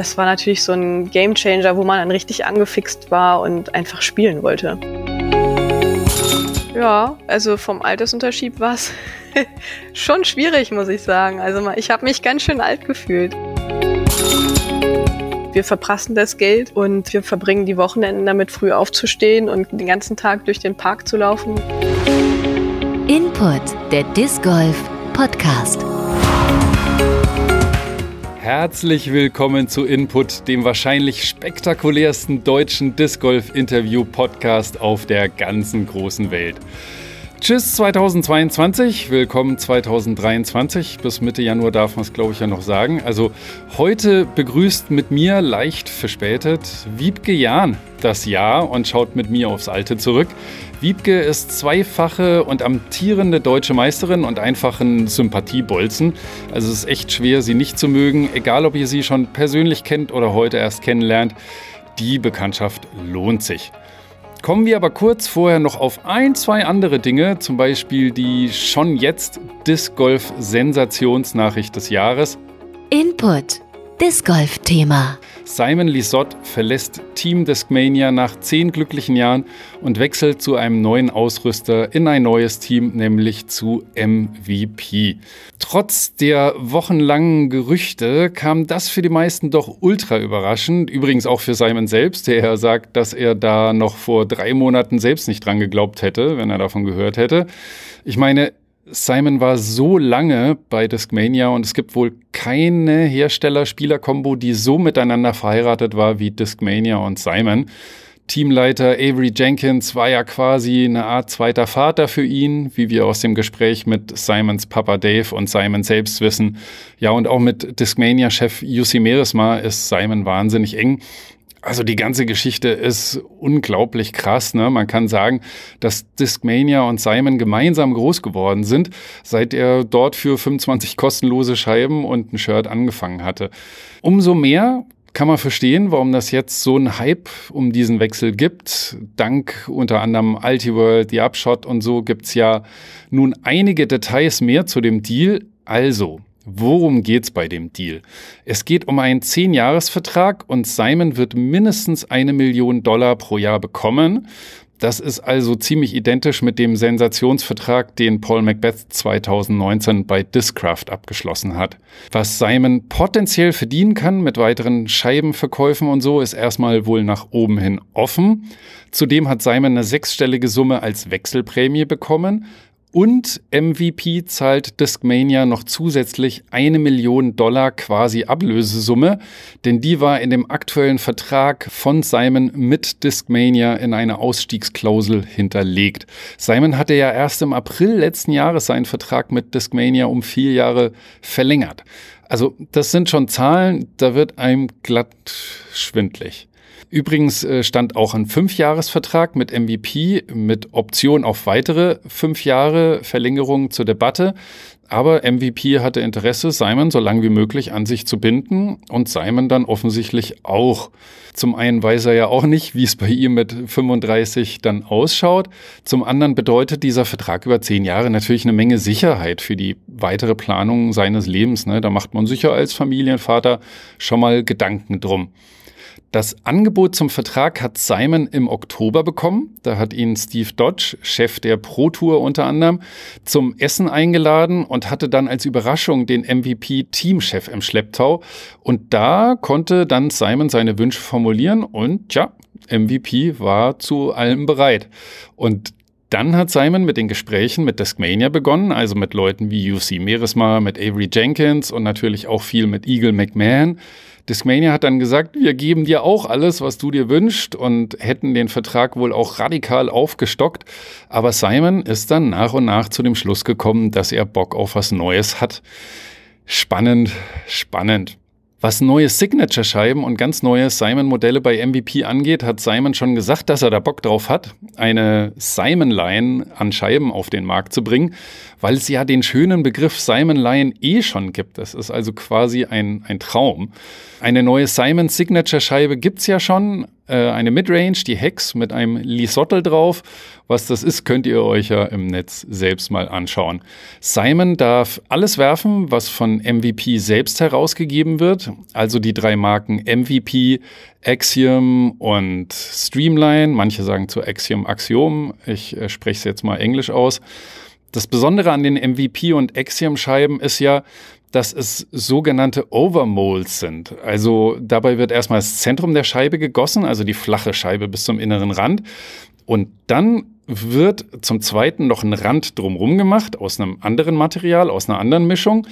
das war natürlich so ein Gamechanger, wo man dann richtig angefixt war und einfach spielen wollte. Ja, also vom Altersunterschied war es schon schwierig, muss ich sagen. Also ich habe mich ganz schön alt gefühlt. Wir verprassen das Geld und wir verbringen die Wochenenden damit, früh aufzustehen und den ganzen Tag durch den Park zu laufen. Input, der Disc Golf Podcast. Herzlich willkommen zu Input, dem wahrscheinlich spektakulärsten deutschen Disc Golf Interview Podcast auf der ganzen großen Welt. Tschüss 2022, willkommen 2023. Bis Mitte Januar darf man es, glaube ich, ja noch sagen. Also heute begrüßt mit mir leicht verspätet Wiebke Jahn das Jahr und schaut mit mir aufs Alte zurück. Wiebke ist zweifache und amtierende deutsche Meisterin und einfach ein Sympathiebolzen. Also es ist echt schwer, sie nicht zu mögen, egal ob ihr sie schon persönlich kennt oder heute erst kennenlernt. Die Bekanntschaft lohnt sich. Kommen wir aber kurz vorher noch auf ein, zwei andere Dinge, zum Beispiel die schon jetzt Disc Golf Sensationsnachricht des Jahres. Input Disc Golf Thema. Simon Lisotte verlässt Team Discmania nach zehn glücklichen Jahren und wechselt zu einem neuen Ausrüster in ein neues Team, nämlich zu MVP. Trotz der wochenlangen Gerüchte kam das für die meisten doch ultra überraschend. Übrigens auch für Simon selbst, der sagt, dass er da noch vor drei Monaten selbst nicht dran geglaubt hätte, wenn er davon gehört hätte. Ich meine, Simon war so lange bei Discmania und es gibt wohl keine Hersteller-Spieler-Kombo, die so miteinander verheiratet war wie Discmania und Simon. Teamleiter Avery Jenkins war ja quasi eine Art zweiter Vater für ihn, wie wir aus dem Gespräch mit Simons Papa Dave und Simon selbst wissen. Ja, und auch mit Discmania-Chef Jussi Meresma ist Simon wahnsinnig eng. Also die ganze Geschichte ist unglaublich krass. Ne? Man kann sagen, dass Discmania und Simon gemeinsam groß geworden sind, seit er dort für 25 kostenlose Scheiben und ein Shirt angefangen hatte. Umso mehr kann man verstehen, warum das jetzt so ein Hype um diesen Wechsel gibt. Dank unter anderem Altiworld, The Upshot und so gibt's ja nun einige Details mehr zu dem Deal. Also, Worum geht's bei dem Deal? Es geht um einen 10-Jahres-Vertrag und Simon wird mindestens eine Million Dollar pro Jahr bekommen. Das ist also ziemlich identisch mit dem Sensationsvertrag, den Paul Macbeth 2019 bei Discraft abgeschlossen hat. Was Simon potenziell verdienen kann mit weiteren Scheibenverkäufen und so, ist erstmal wohl nach oben hin offen. Zudem hat Simon eine sechsstellige Summe als Wechselprämie bekommen. Und MVP zahlt Discmania noch zusätzlich eine Million Dollar quasi Ablösesumme, denn die war in dem aktuellen Vertrag von Simon mit Discmania in eine Ausstiegsklausel hinterlegt. Simon hatte ja erst im April letzten Jahres seinen Vertrag mit Discmania um vier Jahre verlängert. Also das sind schon Zahlen, da wird einem glatt schwindlig. Übrigens äh, stand auch ein Fünfjahresvertrag mit MVP mit Option auf weitere fünf Jahre Verlängerung zur Debatte. Aber MVP hatte Interesse, Simon so lange wie möglich an sich zu binden und Simon dann offensichtlich auch. Zum einen weiß er ja auch nicht, wie es bei ihm mit 35 dann ausschaut. Zum anderen bedeutet dieser Vertrag über zehn Jahre natürlich eine Menge Sicherheit für die weitere Planung seines Lebens. Ne? Da macht man sicher als Familienvater schon mal Gedanken drum. Das Angebot zum Vertrag hat Simon im Oktober bekommen. Da hat ihn Steve Dodge, Chef der Pro Tour unter anderem, zum Essen eingeladen und hatte dann als Überraschung den MVP-Teamchef im Schlepptau. Und da konnte dann Simon seine Wünsche formulieren und tja, MVP war zu allem bereit. Und dann hat Simon mit den Gesprächen mit Discmania begonnen, also mit Leuten wie UC Meresma, mit Avery Jenkins und natürlich auch viel mit Eagle McMahon. Discmania hat dann gesagt, wir geben dir auch alles, was du dir wünschst und hätten den Vertrag wohl auch radikal aufgestockt. Aber Simon ist dann nach und nach zu dem Schluss gekommen, dass er Bock auf was Neues hat. Spannend, spannend. Was neue Signature-Scheiben und ganz neue Simon-Modelle bei MVP angeht, hat Simon schon gesagt, dass er da Bock drauf hat, eine Simon-Line an Scheiben auf den Markt zu bringen, weil es ja den schönen Begriff Simon-Line eh schon gibt. Das ist also quasi ein, ein Traum. Eine neue Simon Signature-Scheibe gibt's ja schon, äh, eine Midrange, die Hex mit einem Lisottel drauf. Was das ist, könnt ihr euch ja im Netz selbst mal anschauen. Simon darf alles werfen, was von MVP selbst herausgegeben wird. Also die drei Marken MVP, Axiom und Streamline. Manche sagen zu Axiom Axiom. Ich äh, spreche es jetzt mal englisch aus. Das Besondere an den MVP und Axiom-Scheiben ist ja, dass es sogenannte Overmolds sind. Also dabei wird erstmal das Zentrum der Scheibe gegossen, also die flache Scheibe bis zum inneren Rand. Und dann wird zum zweiten noch ein Rand drumherum gemacht aus einem anderen Material, aus einer anderen Mischung.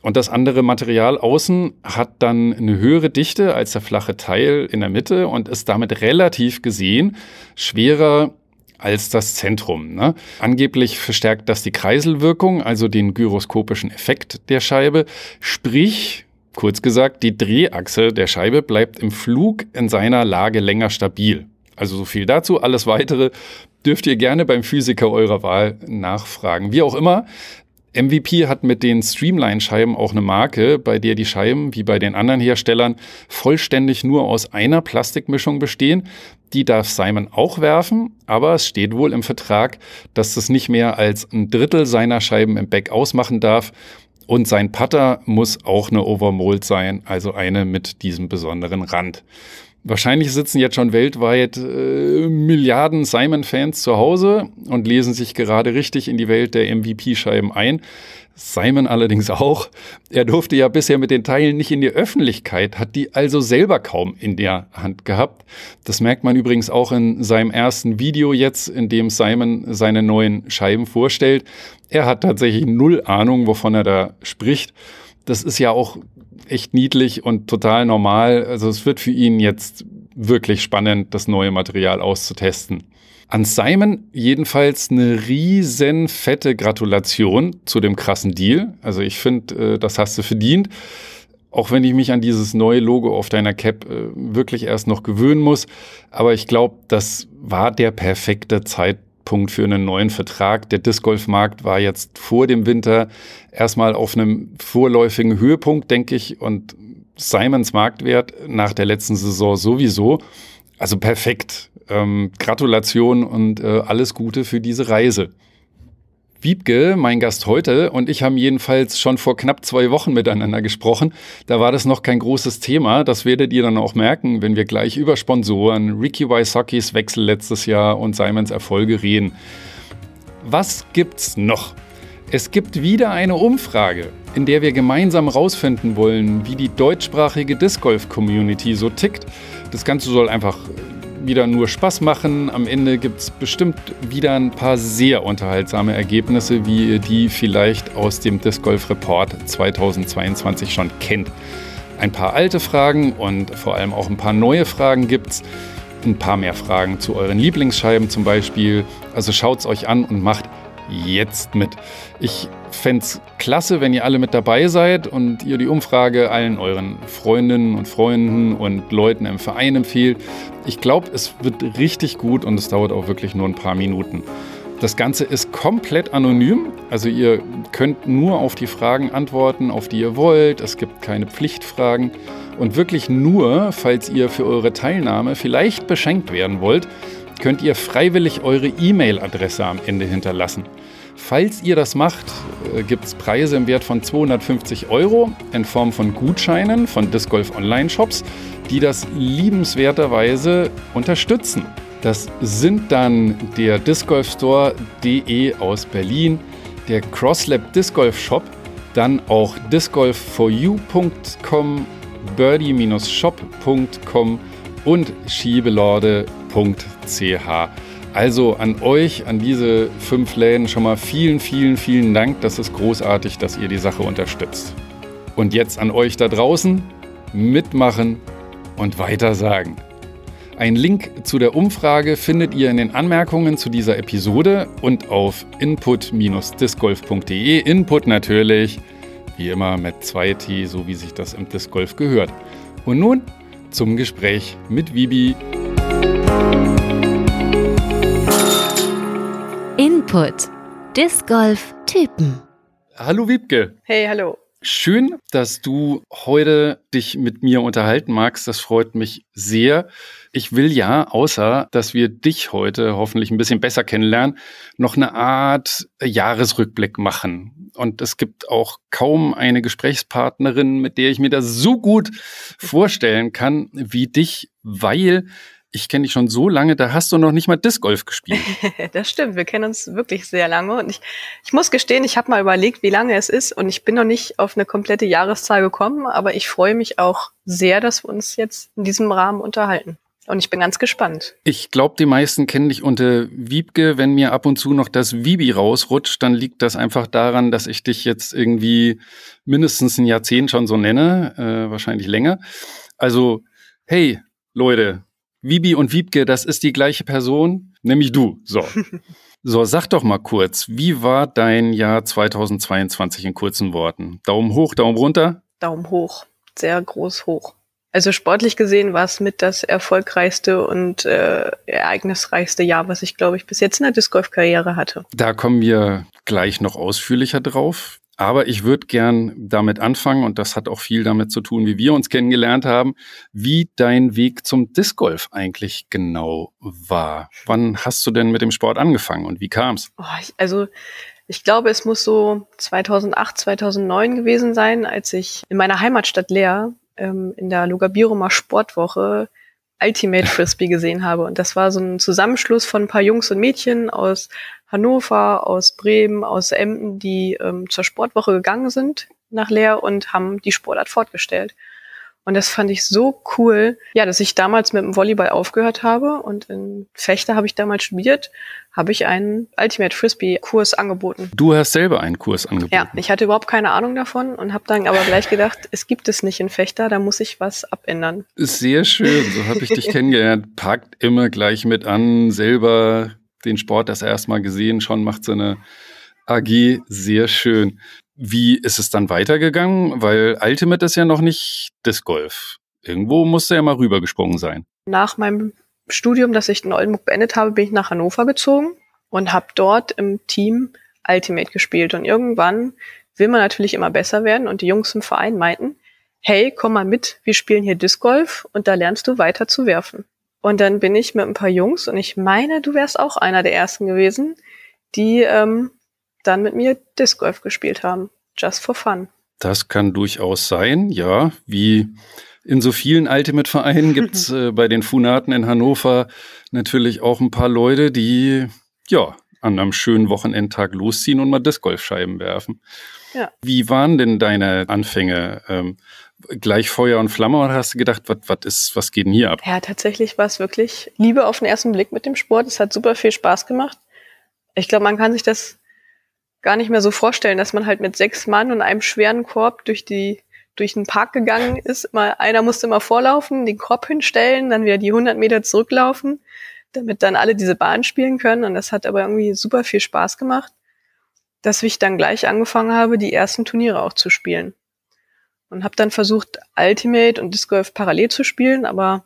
Und das andere Material außen hat dann eine höhere Dichte als der flache Teil in der Mitte und ist damit relativ gesehen schwerer als das Zentrum. Ne? Angeblich verstärkt das die Kreiselwirkung, also den gyroskopischen Effekt der Scheibe. Sprich, kurz gesagt, die Drehachse der Scheibe bleibt im Flug in seiner Lage länger stabil. Also so viel dazu. Alles weitere dürft ihr gerne beim Physiker eurer Wahl nachfragen. Wie auch immer, MVP hat mit den Streamline-Scheiben auch eine Marke, bei der die Scheiben, wie bei den anderen Herstellern, vollständig nur aus einer Plastikmischung bestehen. Die darf Simon auch werfen, aber es steht wohl im Vertrag, dass das nicht mehr als ein Drittel seiner Scheiben im Back ausmachen darf. Und sein Putter muss auch eine Overmold sein, also eine mit diesem besonderen Rand. Wahrscheinlich sitzen jetzt schon weltweit äh, Milliarden Simon-Fans zu Hause und lesen sich gerade richtig in die Welt der MVP-Scheiben ein. Simon allerdings auch. Er durfte ja bisher mit den Teilen nicht in die Öffentlichkeit, hat die also selber kaum in der Hand gehabt. Das merkt man übrigens auch in seinem ersten Video jetzt, in dem Simon seine neuen Scheiben vorstellt. Er hat tatsächlich null Ahnung, wovon er da spricht. Das ist ja auch echt niedlich und total normal. Also es wird für ihn jetzt wirklich spannend, das neue Material auszutesten. An Simon jedenfalls eine riesen fette Gratulation zu dem krassen Deal. Also ich finde, äh, das hast du verdient. Auch wenn ich mich an dieses neue Logo auf deiner Cap äh, wirklich erst noch gewöhnen muss. Aber ich glaube, das war der perfekte Zeitpunkt für einen neuen Vertrag. Der Disc Golf Markt war jetzt vor dem Winter erstmal auf einem vorläufigen Höhepunkt, denke ich. Und Simons Marktwert nach der letzten Saison sowieso. Also perfekt. Ähm, Gratulation und äh, alles Gute für diese Reise. Wiebke, mein Gast heute, und ich haben jedenfalls schon vor knapp zwei Wochen miteinander gesprochen. Da war das noch kein großes Thema. Das werdet ihr dann auch merken, wenn wir gleich über Sponsoren, Ricky Wysocki's Wechsel letztes Jahr und Simons Erfolge reden. Was gibt's noch? Es gibt wieder eine Umfrage, in der wir gemeinsam herausfinden wollen, wie die deutschsprachige Disc Golf Community so tickt. Das Ganze soll einfach wieder nur Spaß machen. Am Ende gibt es bestimmt wieder ein paar sehr unterhaltsame Ergebnisse, wie ihr die vielleicht aus dem Disc Golf Report 2022 schon kennt. Ein paar alte Fragen und vor allem auch ein paar neue Fragen gibt es. Ein paar mehr Fragen zu euren Lieblingsscheiben zum Beispiel. Also schaut es euch an und macht jetzt mit. Ich fände es klasse, wenn ihr alle mit dabei seid und ihr die Umfrage allen euren Freundinnen und Freunden und Leuten im Verein empfehlt. Ich glaube, es wird richtig gut und es dauert auch wirklich nur ein paar Minuten. Das Ganze ist komplett anonym, also ihr könnt nur auf die Fragen antworten, auf die ihr wollt. Es gibt keine Pflichtfragen und wirklich nur, falls ihr für eure Teilnahme vielleicht beschenkt werden wollt, könnt ihr freiwillig eure E-Mail-Adresse am Ende hinterlassen. Falls ihr das macht, äh, gibt es Preise im Wert von 250 Euro in Form von Gutscheinen von Disc Golf Online Shops, die das liebenswerterweise unterstützen. Das sind dann der Disc Golf Store DE aus Berlin, der CrossLab Disc Golf Shop, dann auch discgolf4u.com, birdie-shop.com und schiebelorde.ch. Also an euch, an diese fünf Läden schon mal vielen, vielen, vielen Dank. Das ist großartig, dass ihr die Sache unterstützt. Und jetzt an euch da draußen, mitmachen und weitersagen. Ein Link zu der Umfrage findet ihr in den Anmerkungen zu dieser Episode und auf input-discgolf.de. Input natürlich, wie immer mit 2T, so wie sich das im Disc Golf gehört. Und nun zum Gespräch mit Vibi. Input. Disc Golf Typen. Hallo Wiebke. Hey, hallo. Schön, dass du heute dich mit mir unterhalten magst. Das freut mich sehr. Ich will ja, außer dass wir dich heute hoffentlich ein bisschen besser kennenlernen, noch eine Art Jahresrückblick machen. Und es gibt auch kaum eine Gesprächspartnerin, mit der ich mir das so gut vorstellen kann wie dich, weil ich kenne dich schon so lange, da hast du noch nicht mal Disc Golf gespielt. das stimmt, wir kennen uns wirklich sehr lange und ich, ich muss gestehen, ich habe mal überlegt, wie lange es ist und ich bin noch nicht auf eine komplette Jahreszahl gekommen, aber ich freue mich auch sehr, dass wir uns jetzt in diesem Rahmen unterhalten. Und ich bin ganz gespannt. Ich glaube, die meisten kennen dich unter Wiebke. Wenn mir ab und zu noch das Wibi rausrutscht, dann liegt das einfach daran, dass ich dich jetzt irgendwie mindestens ein Jahrzehnt schon so nenne, äh, wahrscheinlich länger. Also, hey, Leute, Wibi und Wiebke, das ist die gleiche Person, nämlich du. So. So, sag doch mal kurz, wie war dein Jahr 2022 in kurzen Worten? Daumen hoch, Daumen runter? Daumen hoch, sehr groß hoch. Also sportlich gesehen war es mit das erfolgreichste und äh, ereignisreichste Jahr, was ich, glaube ich, bis jetzt in der Disc Golf Karriere hatte. Da kommen wir gleich noch ausführlicher drauf. Aber ich würde gern damit anfangen, und das hat auch viel damit zu tun, wie wir uns kennengelernt haben, wie dein Weg zum Disc Golf eigentlich genau war. Wann hast du denn mit dem Sport angefangen und wie kam's? Oh, ich, also ich glaube, es muss so 2008, 2009 gewesen sein, als ich in meiner Heimatstadt Leer ähm, in der Lugabirumer Sportwoche Ultimate Frisbee gesehen habe. Und das war so ein Zusammenschluss von ein paar Jungs und Mädchen aus Hannover, aus Bremen, aus Emden, die ähm, zur Sportwoche gegangen sind nach Leer und haben die Sportart fortgestellt. Und das fand ich so cool, ja, dass ich damals mit dem Volleyball aufgehört habe und in Fechter habe ich damals studiert, habe ich einen Ultimate Frisbee Kurs angeboten. Du hast selber einen Kurs angeboten. Ja, ich hatte überhaupt keine Ahnung davon und habe dann aber gleich gedacht, es gibt es nicht in Fechter, da muss ich was abändern. Sehr schön, so habe ich dich kennengelernt. Packt immer gleich mit an, selber den Sport das erste Mal gesehen, schon macht seine AG sehr schön. Wie ist es dann weitergegangen? Weil Ultimate ist ja noch nicht Disc Golf. Irgendwo musste er mal rübergesprungen sein. Nach meinem Studium, das ich in Oldenburg beendet habe, bin ich nach Hannover gezogen und habe dort im Team Ultimate gespielt. Und irgendwann will man natürlich immer besser werden und die Jungs im Verein meinten, hey, komm mal mit, wir spielen hier Disc Golf und da lernst du weiter zu werfen. Und dann bin ich mit ein paar Jungs und ich meine, du wärst auch einer der ersten gewesen, die ähm, dann mit mir Disc Golf gespielt haben. Just for fun. Das kann durchaus sein, ja. Wie in so vielen Ultimate-Vereinen gibt es äh, bei den Funaten in Hannover natürlich auch ein paar Leute, die ja an einem schönen Wochenendtag losziehen und mal Disc Golfscheiben werfen. Ja. Wie waren denn deine Anfänge? Ähm, gleich Feuer und Flamme oder hast du gedacht, was ist, was geht denn hier ab? Ja, tatsächlich war es wirklich Liebe auf den ersten Blick mit dem Sport. Es hat super viel Spaß gemacht. Ich glaube, man kann sich das gar nicht mehr so vorstellen, dass man halt mit sechs Mann und einem schweren Korb durch die durch den Park gegangen ist. Mal, einer musste immer vorlaufen, den Korb hinstellen, dann wieder die 100 Meter zurücklaufen, damit dann alle diese Bahn spielen können. Und das hat aber irgendwie super viel Spaß gemacht, dass ich dann gleich angefangen habe, die ersten Turniere auch zu spielen. Und habe dann versucht, Ultimate und Disc Golf parallel zu spielen, aber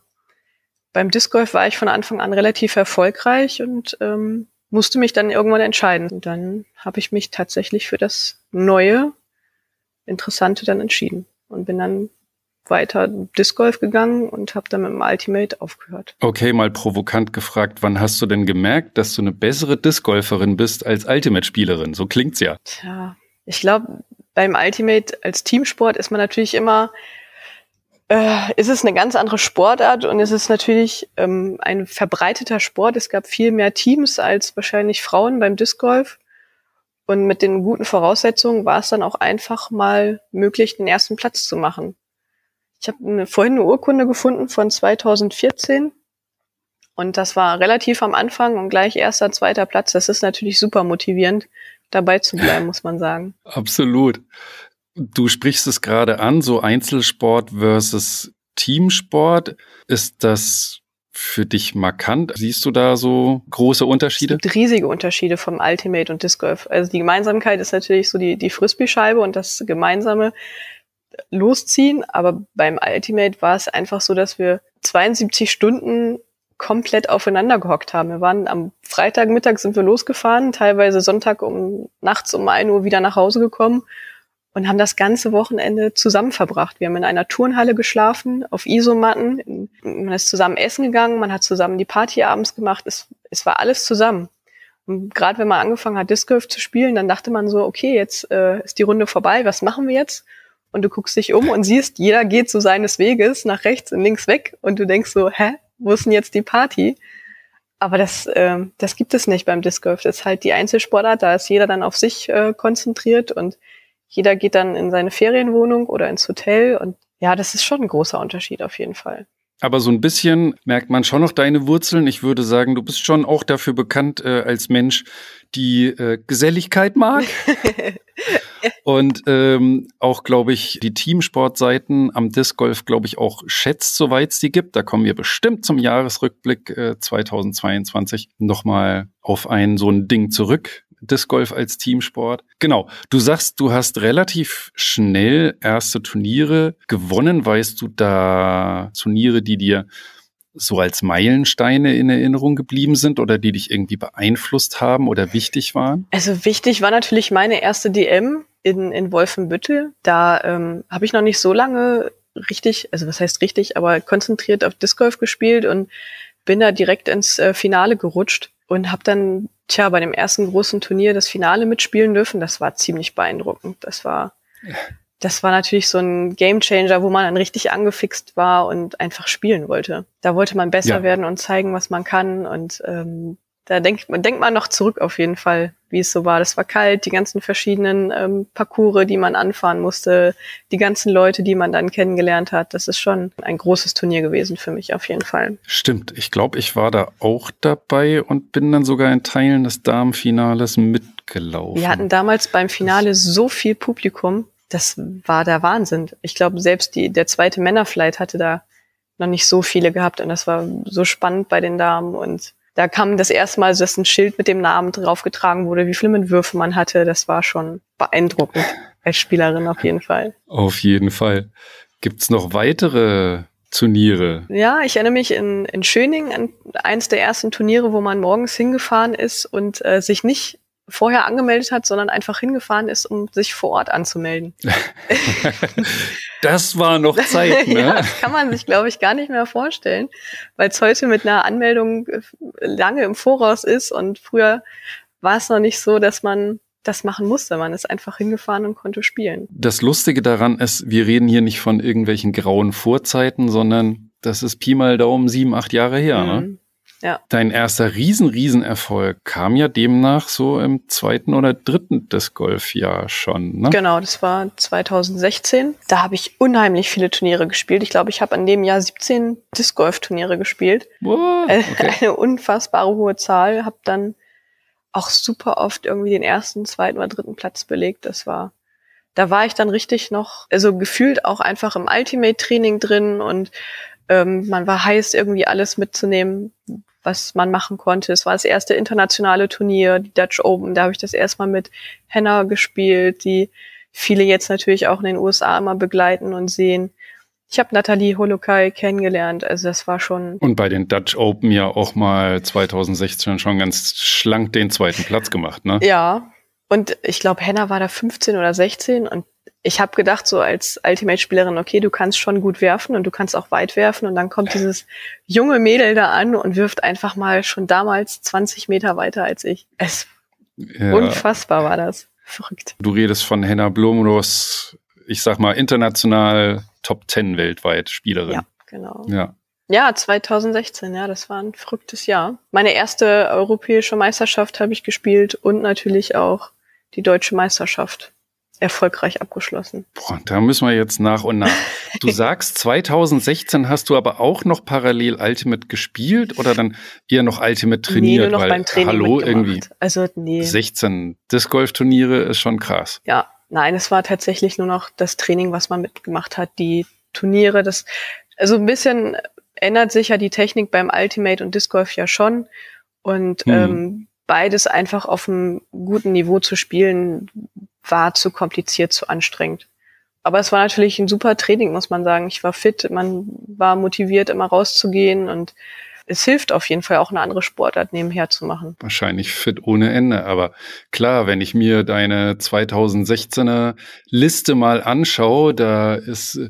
beim Disc Golf war ich von Anfang an relativ erfolgreich und ähm, musste mich dann irgendwann entscheiden. Und dann habe ich mich tatsächlich für das neue, interessante dann entschieden und bin dann weiter Disc Golf gegangen und habe dann mit dem Ultimate aufgehört. Okay, mal provokant gefragt, wann hast du denn gemerkt, dass du eine bessere Disc Golferin bist als Ultimate Spielerin? So klingt's ja. Tja, ich glaube, beim Ultimate als Teamsport ist man natürlich immer äh, ist es eine ganz andere Sportart und es ist natürlich ähm, ein verbreiteter Sport. Es gab viel mehr Teams als wahrscheinlich Frauen beim Disc Golf. Und mit den guten Voraussetzungen war es dann auch einfach mal möglich, den ersten Platz zu machen. Ich habe vorhin eine Urkunde gefunden von 2014 und das war relativ am Anfang und gleich erster, zweiter Platz. Das ist natürlich super motivierend, dabei zu bleiben, muss man sagen. Absolut. Du sprichst es gerade an, so Einzelsport versus Teamsport. Ist das für dich markant? Siehst du da so große Unterschiede? Es gibt riesige Unterschiede vom Ultimate und Disc Golf. Also die Gemeinsamkeit ist natürlich so die, die Frisbee-Scheibe und das gemeinsame Losziehen. Aber beim Ultimate war es einfach so, dass wir 72 Stunden komplett aufeinander gehockt haben. Wir waren am Freitagmittag sind wir losgefahren, teilweise Sonntag um nachts um ein Uhr wieder nach Hause gekommen und haben das ganze Wochenende zusammen verbracht. Wir haben in einer Turnhalle geschlafen, auf Isomatten. Man ist zusammen essen gegangen, man hat zusammen die Party abends gemacht. Es, es war alles zusammen. Und gerade wenn man angefangen hat, Disc Golf zu spielen, dann dachte man so, okay, jetzt äh, ist die Runde vorbei, was machen wir jetzt? Und du guckst dich um und siehst, jeder geht so seines Weges nach rechts und links weg und du denkst so, hä, wo ist denn jetzt die Party? Aber das, äh, das gibt es nicht beim Disc Golf. Das ist halt die Einzelsportart, da ist jeder dann auf sich äh, konzentriert und jeder geht dann in seine Ferienwohnung oder ins Hotel und ja, das ist schon ein großer Unterschied auf jeden Fall. Aber so ein bisschen merkt man schon noch deine Wurzeln. Ich würde sagen, du bist schon auch dafür bekannt äh, als Mensch, die äh, Geselligkeit mag. Und ähm, auch, glaube ich, die Teamsportseiten am Disc Golf, glaube ich, auch schätzt, soweit es die gibt. Da kommen wir bestimmt zum Jahresrückblick äh, 2022 nochmal auf ein so ein Ding zurück. Disc Golf als Teamsport. Genau. Du sagst, du hast relativ schnell erste Turniere gewonnen. Weißt du da Turniere, die dir so als Meilensteine in Erinnerung geblieben sind oder die dich irgendwie beeinflusst haben oder wichtig waren? Also wichtig war natürlich meine erste DM in, in Wolfenbüttel. Da ähm, habe ich noch nicht so lange richtig, also was heißt richtig, aber konzentriert auf Disc Golf gespielt und bin da direkt ins äh, Finale gerutscht und habe dann, tja, bei dem ersten großen Turnier das Finale mitspielen dürfen. Das war ziemlich beeindruckend. Das war, das war natürlich so ein Gamechanger, wo man dann richtig angefixt war und einfach spielen wollte. Da wollte man besser ja. werden und zeigen, was man kann und ähm, da denkt, denkt man noch zurück auf jeden Fall, wie es so war. Das war kalt, die ganzen verschiedenen ähm, Parcours, die man anfahren musste, die ganzen Leute, die man dann kennengelernt hat. Das ist schon ein großes Turnier gewesen für mich auf jeden Fall. Stimmt, ich glaube, ich war da auch dabei und bin dann sogar in Teilen des Damenfinales mitgelaufen. Wir hatten damals beim Finale so viel Publikum, das war der Wahnsinn. Ich glaube, selbst die, der zweite Männerflight hatte da noch nicht so viele gehabt und das war so spannend bei den Damen und da kam das erste Mal, dass ein Schild mit dem Namen draufgetragen wurde, wie viele Würfe man hatte. Das war schon beeindruckend als Spielerin auf jeden Fall. Auf jeden Fall. Gibt's noch weitere Turniere? Ja, ich erinnere mich in, in Schöning an eins der ersten Turniere, wo man morgens hingefahren ist und äh, sich nicht vorher angemeldet hat, sondern einfach hingefahren ist, um sich vor Ort anzumelden. das war noch Zeit, ne? ja, kann man sich, glaube ich, gar nicht mehr vorstellen, weil es heute mit einer Anmeldung äh, lange im Voraus ist und früher war es noch nicht so, dass man das machen musste. Man ist einfach hingefahren und konnte spielen. Das Lustige daran ist, wir reden hier nicht von irgendwelchen grauen Vorzeiten, sondern das ist Pi mal Daumen sieben, acht Jahre her. Ne? Mhm. Ne? Ja. Dein erster riesen, Riesenerfolg kam ja demnach so im zweiten oder dritten des Golfjahr schon, ne? Genau, das war 2016. Da habe ich unheimlich viele Turniere gespielt. Ich glaube, ich habe an dem Jahr 17 Disc Golf Turniere gespielt. Äh, okay. Eine unfassbare hohe Zahl. Habe dann auch super oft irgendwie den ersten, zweiten oder dritten Platz belegt. Das war da war ich dann richtig noch, also gefühlt auch einfach im Ultimate-Training drin und ähm, man war heiß, irgendwie alles mitzunehmen, was man machen konnte. Es war das erste internationale Turnier, die Dutch Open. Da habe ich das erstmal mit Henna gespielt, die viele jetzt natürlich auch in den USA immer begleiten und sehen. Ich habe Nathalie Holokai kennengelernt, also das war schon. Und bei den Dutch Open ja auch mal 2016 schon ganz schlank den zweiten Platz gemacht, ne? Ja. Und ich glaube, Henna war da 15 oder 16 und ich habe gedacht, so als Ultimate-Spielerin, okay, du kannst schon gut werfen und du kannst auch weit werfen und dann kommt dieses junge Mädel da an und wirft einfach mal schon damals 20 Meter weiter als ich. Es ja. unfassbar war das. Verrückt. Du redest von Henna Blumros, ich sag mal international Top 10 weltweit Spielerin. Ja, genau. Ja. Ja, 2016, ja, das war ein verrücktes Jahr. Meine erste europäische Meisterschaft habe ich gespielt und natürlich auch die deutsche Meisterschaft erfolgreich abgeschlossen. Boah, da müssen wir jetzt nach und nach. Du sagst, 2016 hast du aber auch noch parallel Ultimate gespielt oder dann eher noch Ultimate trainiert? Nee, nur noch beim Training Hallo, irgendwie. Also, nee. 16 Disc Golf Turniere ist schon krass. Ja, nein, es war tatsächlich nur noch das Training, was man mitgemacht hat. Die Turniere, das, also ein bisschen ändert sich ja die Technik beim Ultimate und Disc Golf ja schon. Und hm. ähm, beides einfach auf einem guten Niveau zu spielen, war zu kompliziert, zu anstrengend. Aber es war natürlich ein super Training, muss man sagen. Ich war fit, man war motiviert, immer rauszugehen und es hilft auf jeden Fall auch eine andere Sportart nebenher zu machen. Wahrscheinlich fit ohne Ende. Aber klar, wenn ich mir deine 2016er Liste mal anschaue, da ist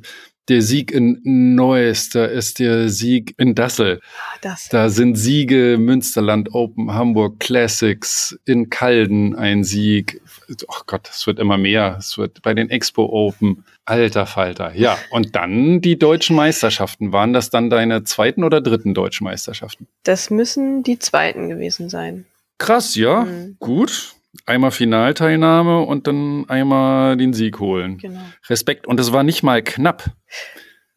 der Sieg in Neuss, da ist der Sieg in Dassel. Ah, Das. Da sind Siege Münsterland Open, Hamburg Classics, in Calden ein Sieg. Oh Gott, es wird immer mehr. Es wird bei den Expo Open. Alter Falter. Ja, und dann die deutschen Meisterschaften. Waren das dann deine zweiten oder dritten deutschen Meisterschaften? Das müssen die zweiten gewesen sein. Krass, ja. Mhm. Gut. Einmal Finalteilnahme und dann einmal den Sieg holen. Genau. Respekt. Und es war nicht mal knapp.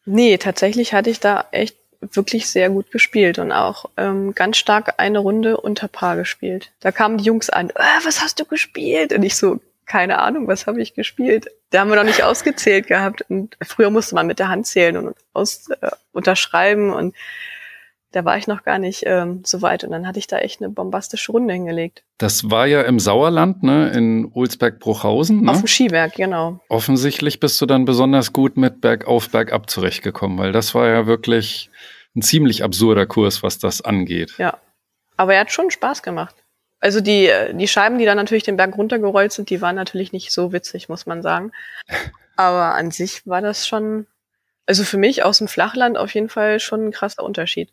Nee, tatsächlich hatte ich da echt wirklich sehr gut gespielt und auch ähm, ganz stark eine Runde unter Paar gespielt. Da kamen die Jungs an, äh, was hast du gespielt? Und ich so, keine Ahnung, was habe ich gespielt? Da haben wir noch nicht ausgezählt gehabt. Und früher musste man mit der Hand zählen und aus, äh, unterschreiben und da war ich noch gar nicht ähm, so weit und dann hatte ich da echt eine bombastische Runde hingelegt. Das war ja im Sauerland, ne, in Olsberg-Bruchhausen. Auf Ne? dem Skiwerk, genau. Offensichtlich bist du dann besonders gut mit Bergauf, Bergab zurechtgekommen, weil das war ja wirklich ein ziemlich absurder Kurs, was das angeht. Ja. Aber er hat schon Spaß gemacht. Also die, äh, die Scheiben, die dann natürlich den Berg runtergerollt sind, die waren natürlich nicht so witzig, muss man sagen. Aber an sich war das schon, also für mich aus dem Flachland auf jeden Fall schon ein krasser Unterschied.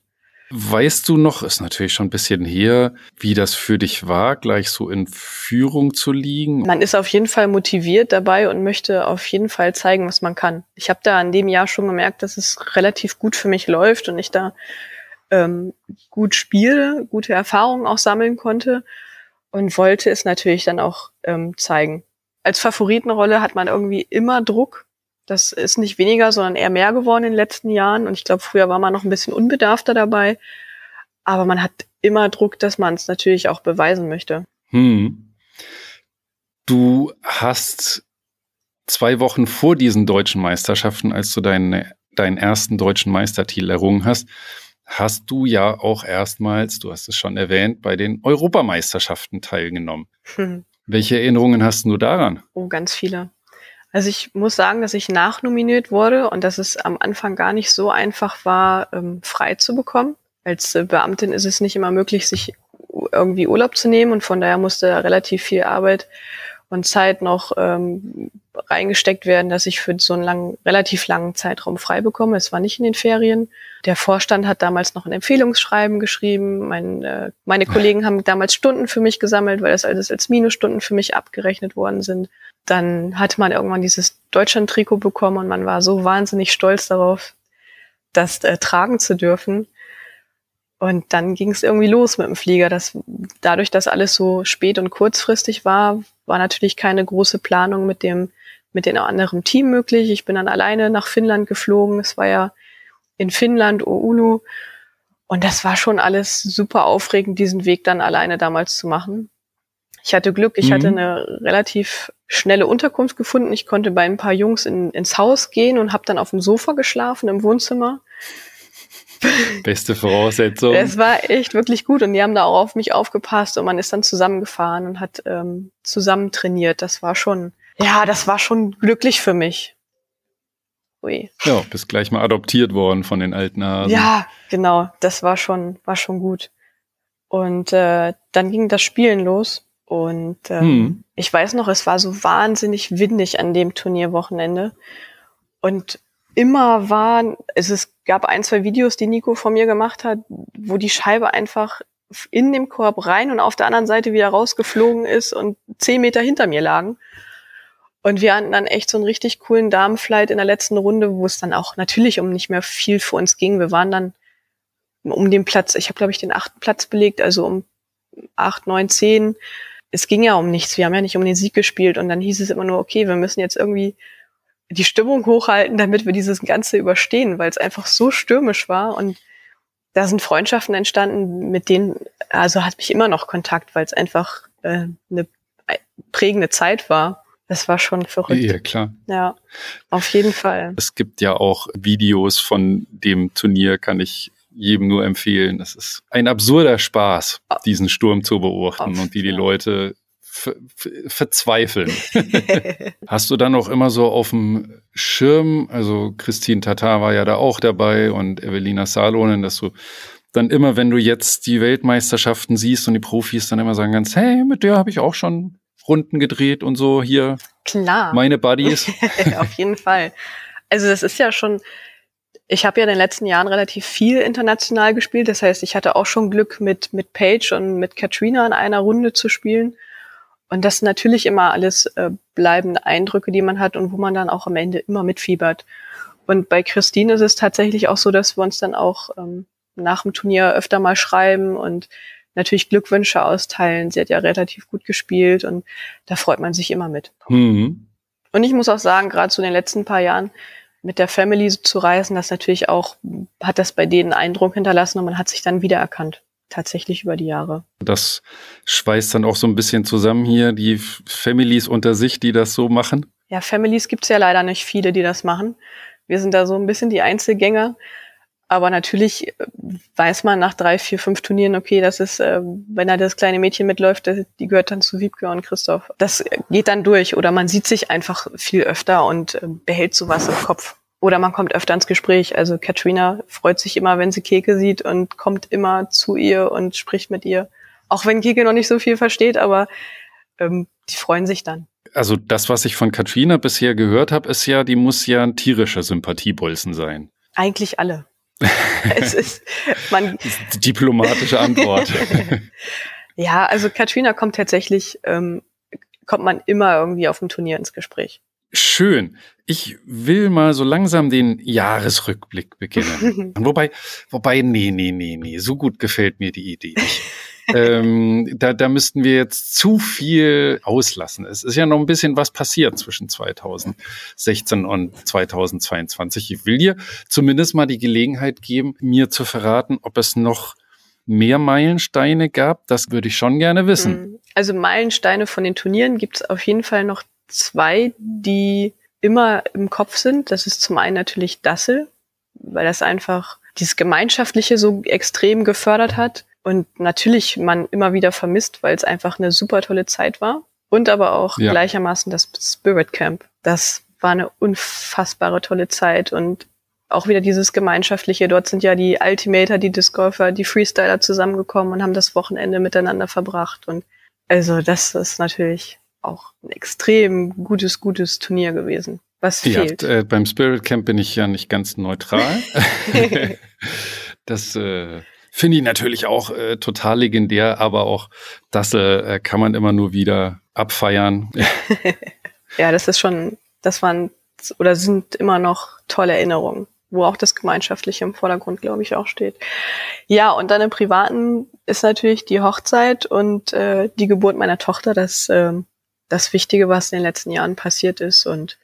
Weißt du noch, ist natürlich schon ein bisschen her, wie das für dich war, gleich so in Führung zu liegen? Man ist auf jeden Fall motiviert dabei und möchte auf jeden Fall zeigen, was man kann. Ich habe da in dem Jahr schon gemerkt, dass es relativ gut für mich läuft und ich da ähm, gut spiele, gute Erfahrungen auch sammeln konnte und wollte es natürlich dann auch ähm, zeigen. Als Favoritenrolle hat man irgendwie immer Druck. Das ist nicht weniger, sondern eher mehr geworden in den letzten Jahren. Und ich glaube, früher war man noch ein bisschen unbedarfter dabei. Aber man hat immer Druck, dass man es natürlich auch beweisen möchte. Hm. Du hast zwei Wochen vor diesen deutschen Meisterschaften, als du deinen, deinen ersten deutschen Meistertitel errungen hast, hast du ja auch erstmals, du hast es schon erwähnt, bei den Europameisterschaften teilgenommen. Hm. Welche Erinnerungen hast du daran? Oh, ganz viele. Also ich muss sagen, dass ich nachnominiert wurde und dass es am Anfang gar nicht so einfach war, ähm, frei zu bekommen. Als äh, Beamtin ist es nicht immer möglich, sich irgendwie Urlaub zu nehmen und von daher musste relativ viel Arbeit und Zeit noch ähm, reingesteckt werden, dass ich für so einen langen, relativ langen Zeitraum frei bekomme. Es war nicht in den Ferien. Der Vorstand hat damals noch ein Empfehlungsschreiben geschrieben. Mein, äh, meine Kollegen haben damals Stunden für mich gesammelt, weil das alles als Minusstunden für mich abgerechnet worden sind. Dann hat man irgendwann dieses Deutschland-Trikot bekommen und man war so wahnsinnig stolz darauf, das äh, tragen zu dürfen. Und dann ging es irgendwie los mit dem Flieger. Das, dadurch, dass alles so spät und kurzfristig war, war natürlich keine große Planung mit dem mit dem anderen Team möglich. Ich bin dann alleine nach Finnland geflogen. Es war ja in Finnland, Oulu. Und das war schon alles super aufregend, diesen Weg dann alleine damals zu machen. Ich hatte Glück, ich Mhm. hatte eine relativ schnelle Unterkunft gefunden. Ich konnte bei ein paar Jungs in, ins Haus gehen und habe dann auf dem Sofa geschlafen im Wohnzimmer. Beste Voraussetzung. Es war echt wirklich gut und die haben da auch auf mich aufgepasst und man ist dann zusammengefahren und hat ähm, zusammen trainiert. Das war schon, ja, das war schon glücklich für mich. Ui. Ja, bist gleich mal adoptiert worden von den alten Hasen. Ja, genau, das war schon, war schon gut. Und äh, dann ging das Spielen los und ähm, Hm. ich weiß noch, es war so wahnsinnig windig an dem Turnierwochenende und immer waren, es, es gab ein, zwei Videos, die Nico von mir gemacht hat, wo die Scheibe einfach in dem Korb rein und auf der anderen Seite wieder rausgeflogen ist und zehn Meter hinter mir lagen. Und wir hatten dann echt so einen richtig coolen Damenflight in der letzten Runde, wo es dann auch natürlich um nicht mehr viel für uns ging. Wir waren dann um den Platz, ich habe glaube ich den achten Platz belegt, also um acht, neun, zehn. Es ging ja um nichts, wir haben ja nicht um den Sieg gespielt und dann hieß es immer nur, okay, wir müssen jetzt irgendwie die Stimmung hochhalten, damit wir dieses Ganze überstehen, weil es einfach so stürmisch war und da sind Freundschaften entstanden, mit denen, also hat mich immer noch Kontakt, weil es einfach äh, eine prägende Zeit war. Das war schon verrückt. Ja, klar. Ja, auf jeden Fall. Es gibt ja auch Videos von dem Turnier, kann ich jedem nur empfehlen. Es ist ein absurder Spaß, diesen Sturm zu beobachten und wie die ja. Leute ver verzweifeln. Hast du dann auch immer so auf dem Schirm, also Christine Tatar war ja da auch dabei und Evelina Salonen, dass du dann immer, wenn du jetzt die Weltmeisterschaften siehst und die Profis dann immer sagen kannst, hey, mit der habe ich auch schon Runden gedreht und so hier. Klar. Meine Buddies. Auf jeden Fall. Also das ist ja schon, ich habe ja in den letzten Jahren relativ viel international gespielt. Das heißt, ich hatte auch schon Glück mit, mit Paige und mit Katrina in einer Runde zu spielen. Und das sind natürlich immer alles äh, bleibende Eindrücke, die man hat und wo man dann auch am Ende immer mitfiebert. Und bei Christine ist es tatsächlich auch so, dass wir uns dann auch ähm, nach dem Turnier öfter mal schreiben und natürlich Glückwünsche austeilen. Sie hat ja relativ gut gespielt und da freut man sich immer mit. Mhm. Und ich muss auch sagen, gerade so in den letzten paar Jahren mit der Family zu reisen, das natürlich auch, hat das bei denen Eindruck hinterlassen und man hat sich dann wiedererkannt tatsächlich über die Jahre. Das schweißt dann auch so ein bisschen zusammen hier, die Families unter sich, die das so machen? Ja, Families gibt es ja leider nicht viele, die das machen. Wir sind da so ein bisschen die Einzelgänger. Aber natürlich äh, weiß man nach drei, vier, fünf Turnieren, okay, das ist, äh, wenn da das kleine Mädchen mitläuft, die gehört dann zu Wiebke und Christoph. Das geht dann durch. Oder man sieht sich einfach viel öfter und äh, behält sowas im Kopf. Oder man kommt öfter ins Gespräch. Also Katrina freut sich immer, wenn sie Keke sieht und kommt immer zu ihr und spricht mit ihr. Auch wenn Keke noch nicht so viel versteht, aber ähm, die freuen sich dann. Also das, was ich von Katrina bisher gehört habe, ist ja, die muss ja ein tierischer Sympathiebolzen sein. Eigentlich alle. es ist, man diplomatische Antwort. ja, also Katrina kommt tatsächlich, ähm, kommt man immer irgendwie auf dem Turnier ins Gespräch. Schön. Ich will mal so langsam den Jahresrückblick beginnen. wobei, wobei, nee, nee, nee, nee, so gut gefällt mir die Idee nicht. Ähm, da, da müssten wir jetzt zu viel auslassen. Es ist ja noch ein bisschen was passiert zwischen 2016 und 2022. Ich will dir zumindest mal die Gelegenheit geben, mir zu verraten, ob es noch mehr Meilensteine gab. Das würde ich schon gerne wissen. Hm. Also Meilensteine von den Turnieren gibt es auf jeden Fall noch zwei, die immer im Kopf sind. Das ist zum einen natürlich Dassel, weil das einfach dieses Gemeinschaftliche so extrem gefördert hat und natürlich man immer wieder vermisst, weil es einfach eine super tolle Zeit war. Und aber auch ja. gleichermaßen das Spirit Camp. Das war eine unfassbare tolle Zeit und auch wieder dieses Gemeinschaftliche. Dort sind ja die Ultimator, die Disc Golfer, die Freestyler zusammengekommen und haben das Wochenende miteinander verbracht. Und also das ist natürlich auch ein extrem gutes, gutes Turnier gewesen. Was ja, fehlt? Äh, beim Spirit Camp bin ich ja nicht ganz neutral. das äh, finde ich natürlich auch äh, total legendär, aber auch das äh, kann man immer nur wieder abfeiern. ja, das ist schon, das waren oder sind immer noch tolle Erinnerungen, wo auch das Gemeinschaftliche im Vordergrund, glaube ich, auch steht. Ja, und dann im Privaten ist natürlich die Hochzeit und äh, die Geburt meiner Tochter das äh, das Wichtige, was in den letzten Jahren passiert ist und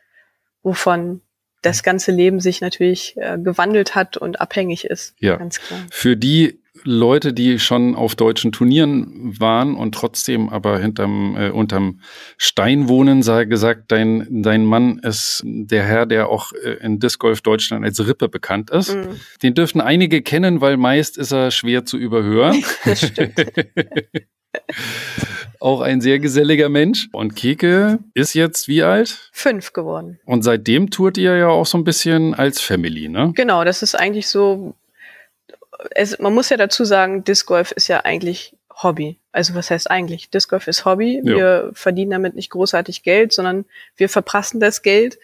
wovon das ganze Leben sich natürlich äh, gewandelt hat und abhängig ist. Ja. Ganz klar. Für die Leute, die schon auf deutschen Turnieren waren und trotzdem aber hinterm, äh, unterm Stein wohnen, sei gesagt, dein, dein Mann ist der Herr, der auch äh, in Disc Golf Deutschland als Rippe bekannt ist. Mhm. Den dürften einige kennen, weil meist ist er schwer zu überhören. Das stimmt. auch ein sehr geselliger Mensch. Und Keke ist jetzt wie alt? Fünf geworden. Und seitdem tourt ihr ja auch so ein bisschen als Family, ne? Genau, das ist eigentlich so. Es, man muss ja dazu sagen, Disc Golf ist ja eigentlich Hobby. Also was heißt eigentlich? Disc Golf ist Hobby. Ja. Wir verdienen damit nicht großartig Geld, sondern wir verprassen das Geld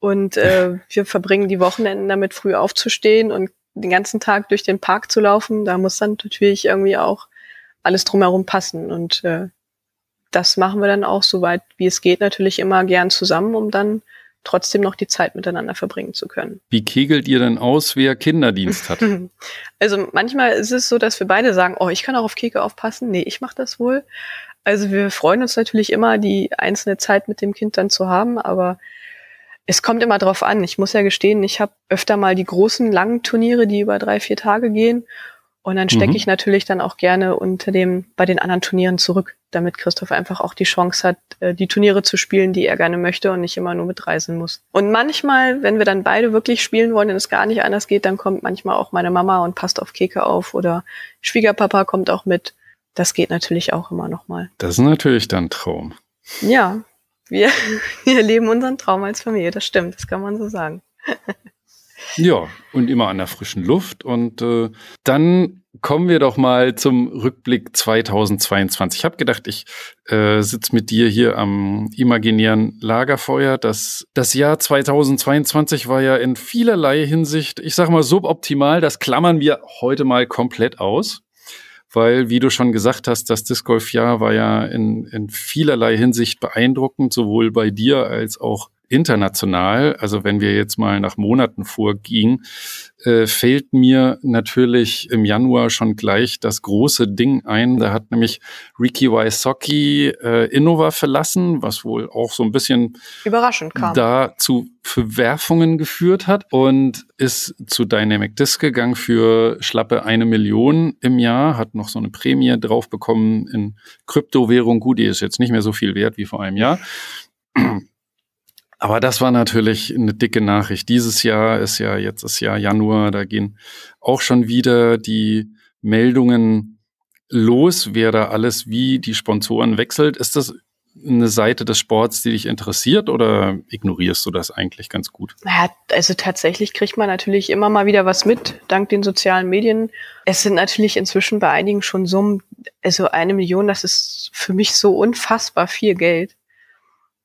und äh, wir verbringen die Wochenenden damit, früh aufzustehen und den ganzen Tag durch den Park zu laufen. Da muss dann natürlich irgendwie auch alles drumherum passen. Und äh, das machen wir dann auch, soweit wie es geht, natürlich immer gern zusammen, um dann trotzdem noch die Zeit miteinander verbringen zu können. Wie kegelt ihr denn aus, wer Kinderdienst hat? Also manchmal ist es so, dass wir beide sagen, oh, ich kann auch auf Keke aufpassen. Nee, ich mache das wohl. Also wir freuen uns natürlich immer, die einzelne Zeit mit dem Kind dann zu haben, aber es kommt immer drauf an. Ich muss ja gestehen, ich habe öfter mal die großen, langen Turniere, die über drei, vier Tage gehen. Und dann stecke mhm. ich natürlich dann auch gerne unter dem bei den anderen Turnieren zurück, damit Christoph einfach auch die Chance hat, äh, die Turniere zu spielen, die er gerne möchte und nicht immer nur mitreisen muss. Und manchmal, wenn wir dann beide wirklich spielen wollen und es gar nicht anders geht, dann kommt manchmal auch meine Mama und passt auf Keke auf oder Schwiegerpapa kommt auch mit. Das geht natürlich auch immer noch mal. Das ist natürlich dann Traum. Ja, wir, wir leben unseren Traum als Familie, das stimmt, das kann man so sagen. Ja, und immer an der frischen Luft. Und äh, dann kommen wir doch mal zum Rückblick 2022. Ich habe gedacht, ich äh, sitze mit dir hier am imaginären Lagerfeuer. Das, das Jahr 2022 war ja in vielerlei Hinsicht, ich sage mal, suboptimal. Das klammern wir heute mal komplett aus weil, wie du schon gesagt hast, das Disc Golf Jahr war ja in, in vielerlei Hinsicht beeindruckend, sowohl bei dir als auch international, also wenn wir jetzt mal nach Monaten vorgingen, äh, fällt mir natürlich im Januar schon gleich das große Ding ein. Da hat nämlich Ricky Wysocki äh, Innova verlassen, was wohl auch so ein bisschen überraschend kam. Da zu Verwerfungen geführt hat und ist zu Dynamic Disc gegangen für schlappe eine Million im Jahr, hat noch so eine Prämie drauf bekommen in Kryptowährung. Gut, die ist jetzt nicht mehr so viel wert wie vor einem Jahr. Aber das war natürlich eine dicke Nachricht. Dieses Jahr ist ja jetzt das Jahr Januar, da gehen auch schon wieder die Meldungen los, wer da alles wie die Sponsoren wechselt. Ist das eine Seite des Sports, die dich interessiert oder ignorierst du das eigentlich ganz gut? Naja, also tatsächlich kriegt man natürlich immer mal wieder was mit, dank den sozialen Medien. Es sind natürlich inzwischen bei einigen schon Summen, also eine Million, das ist für mich so unfassbar viel Geld.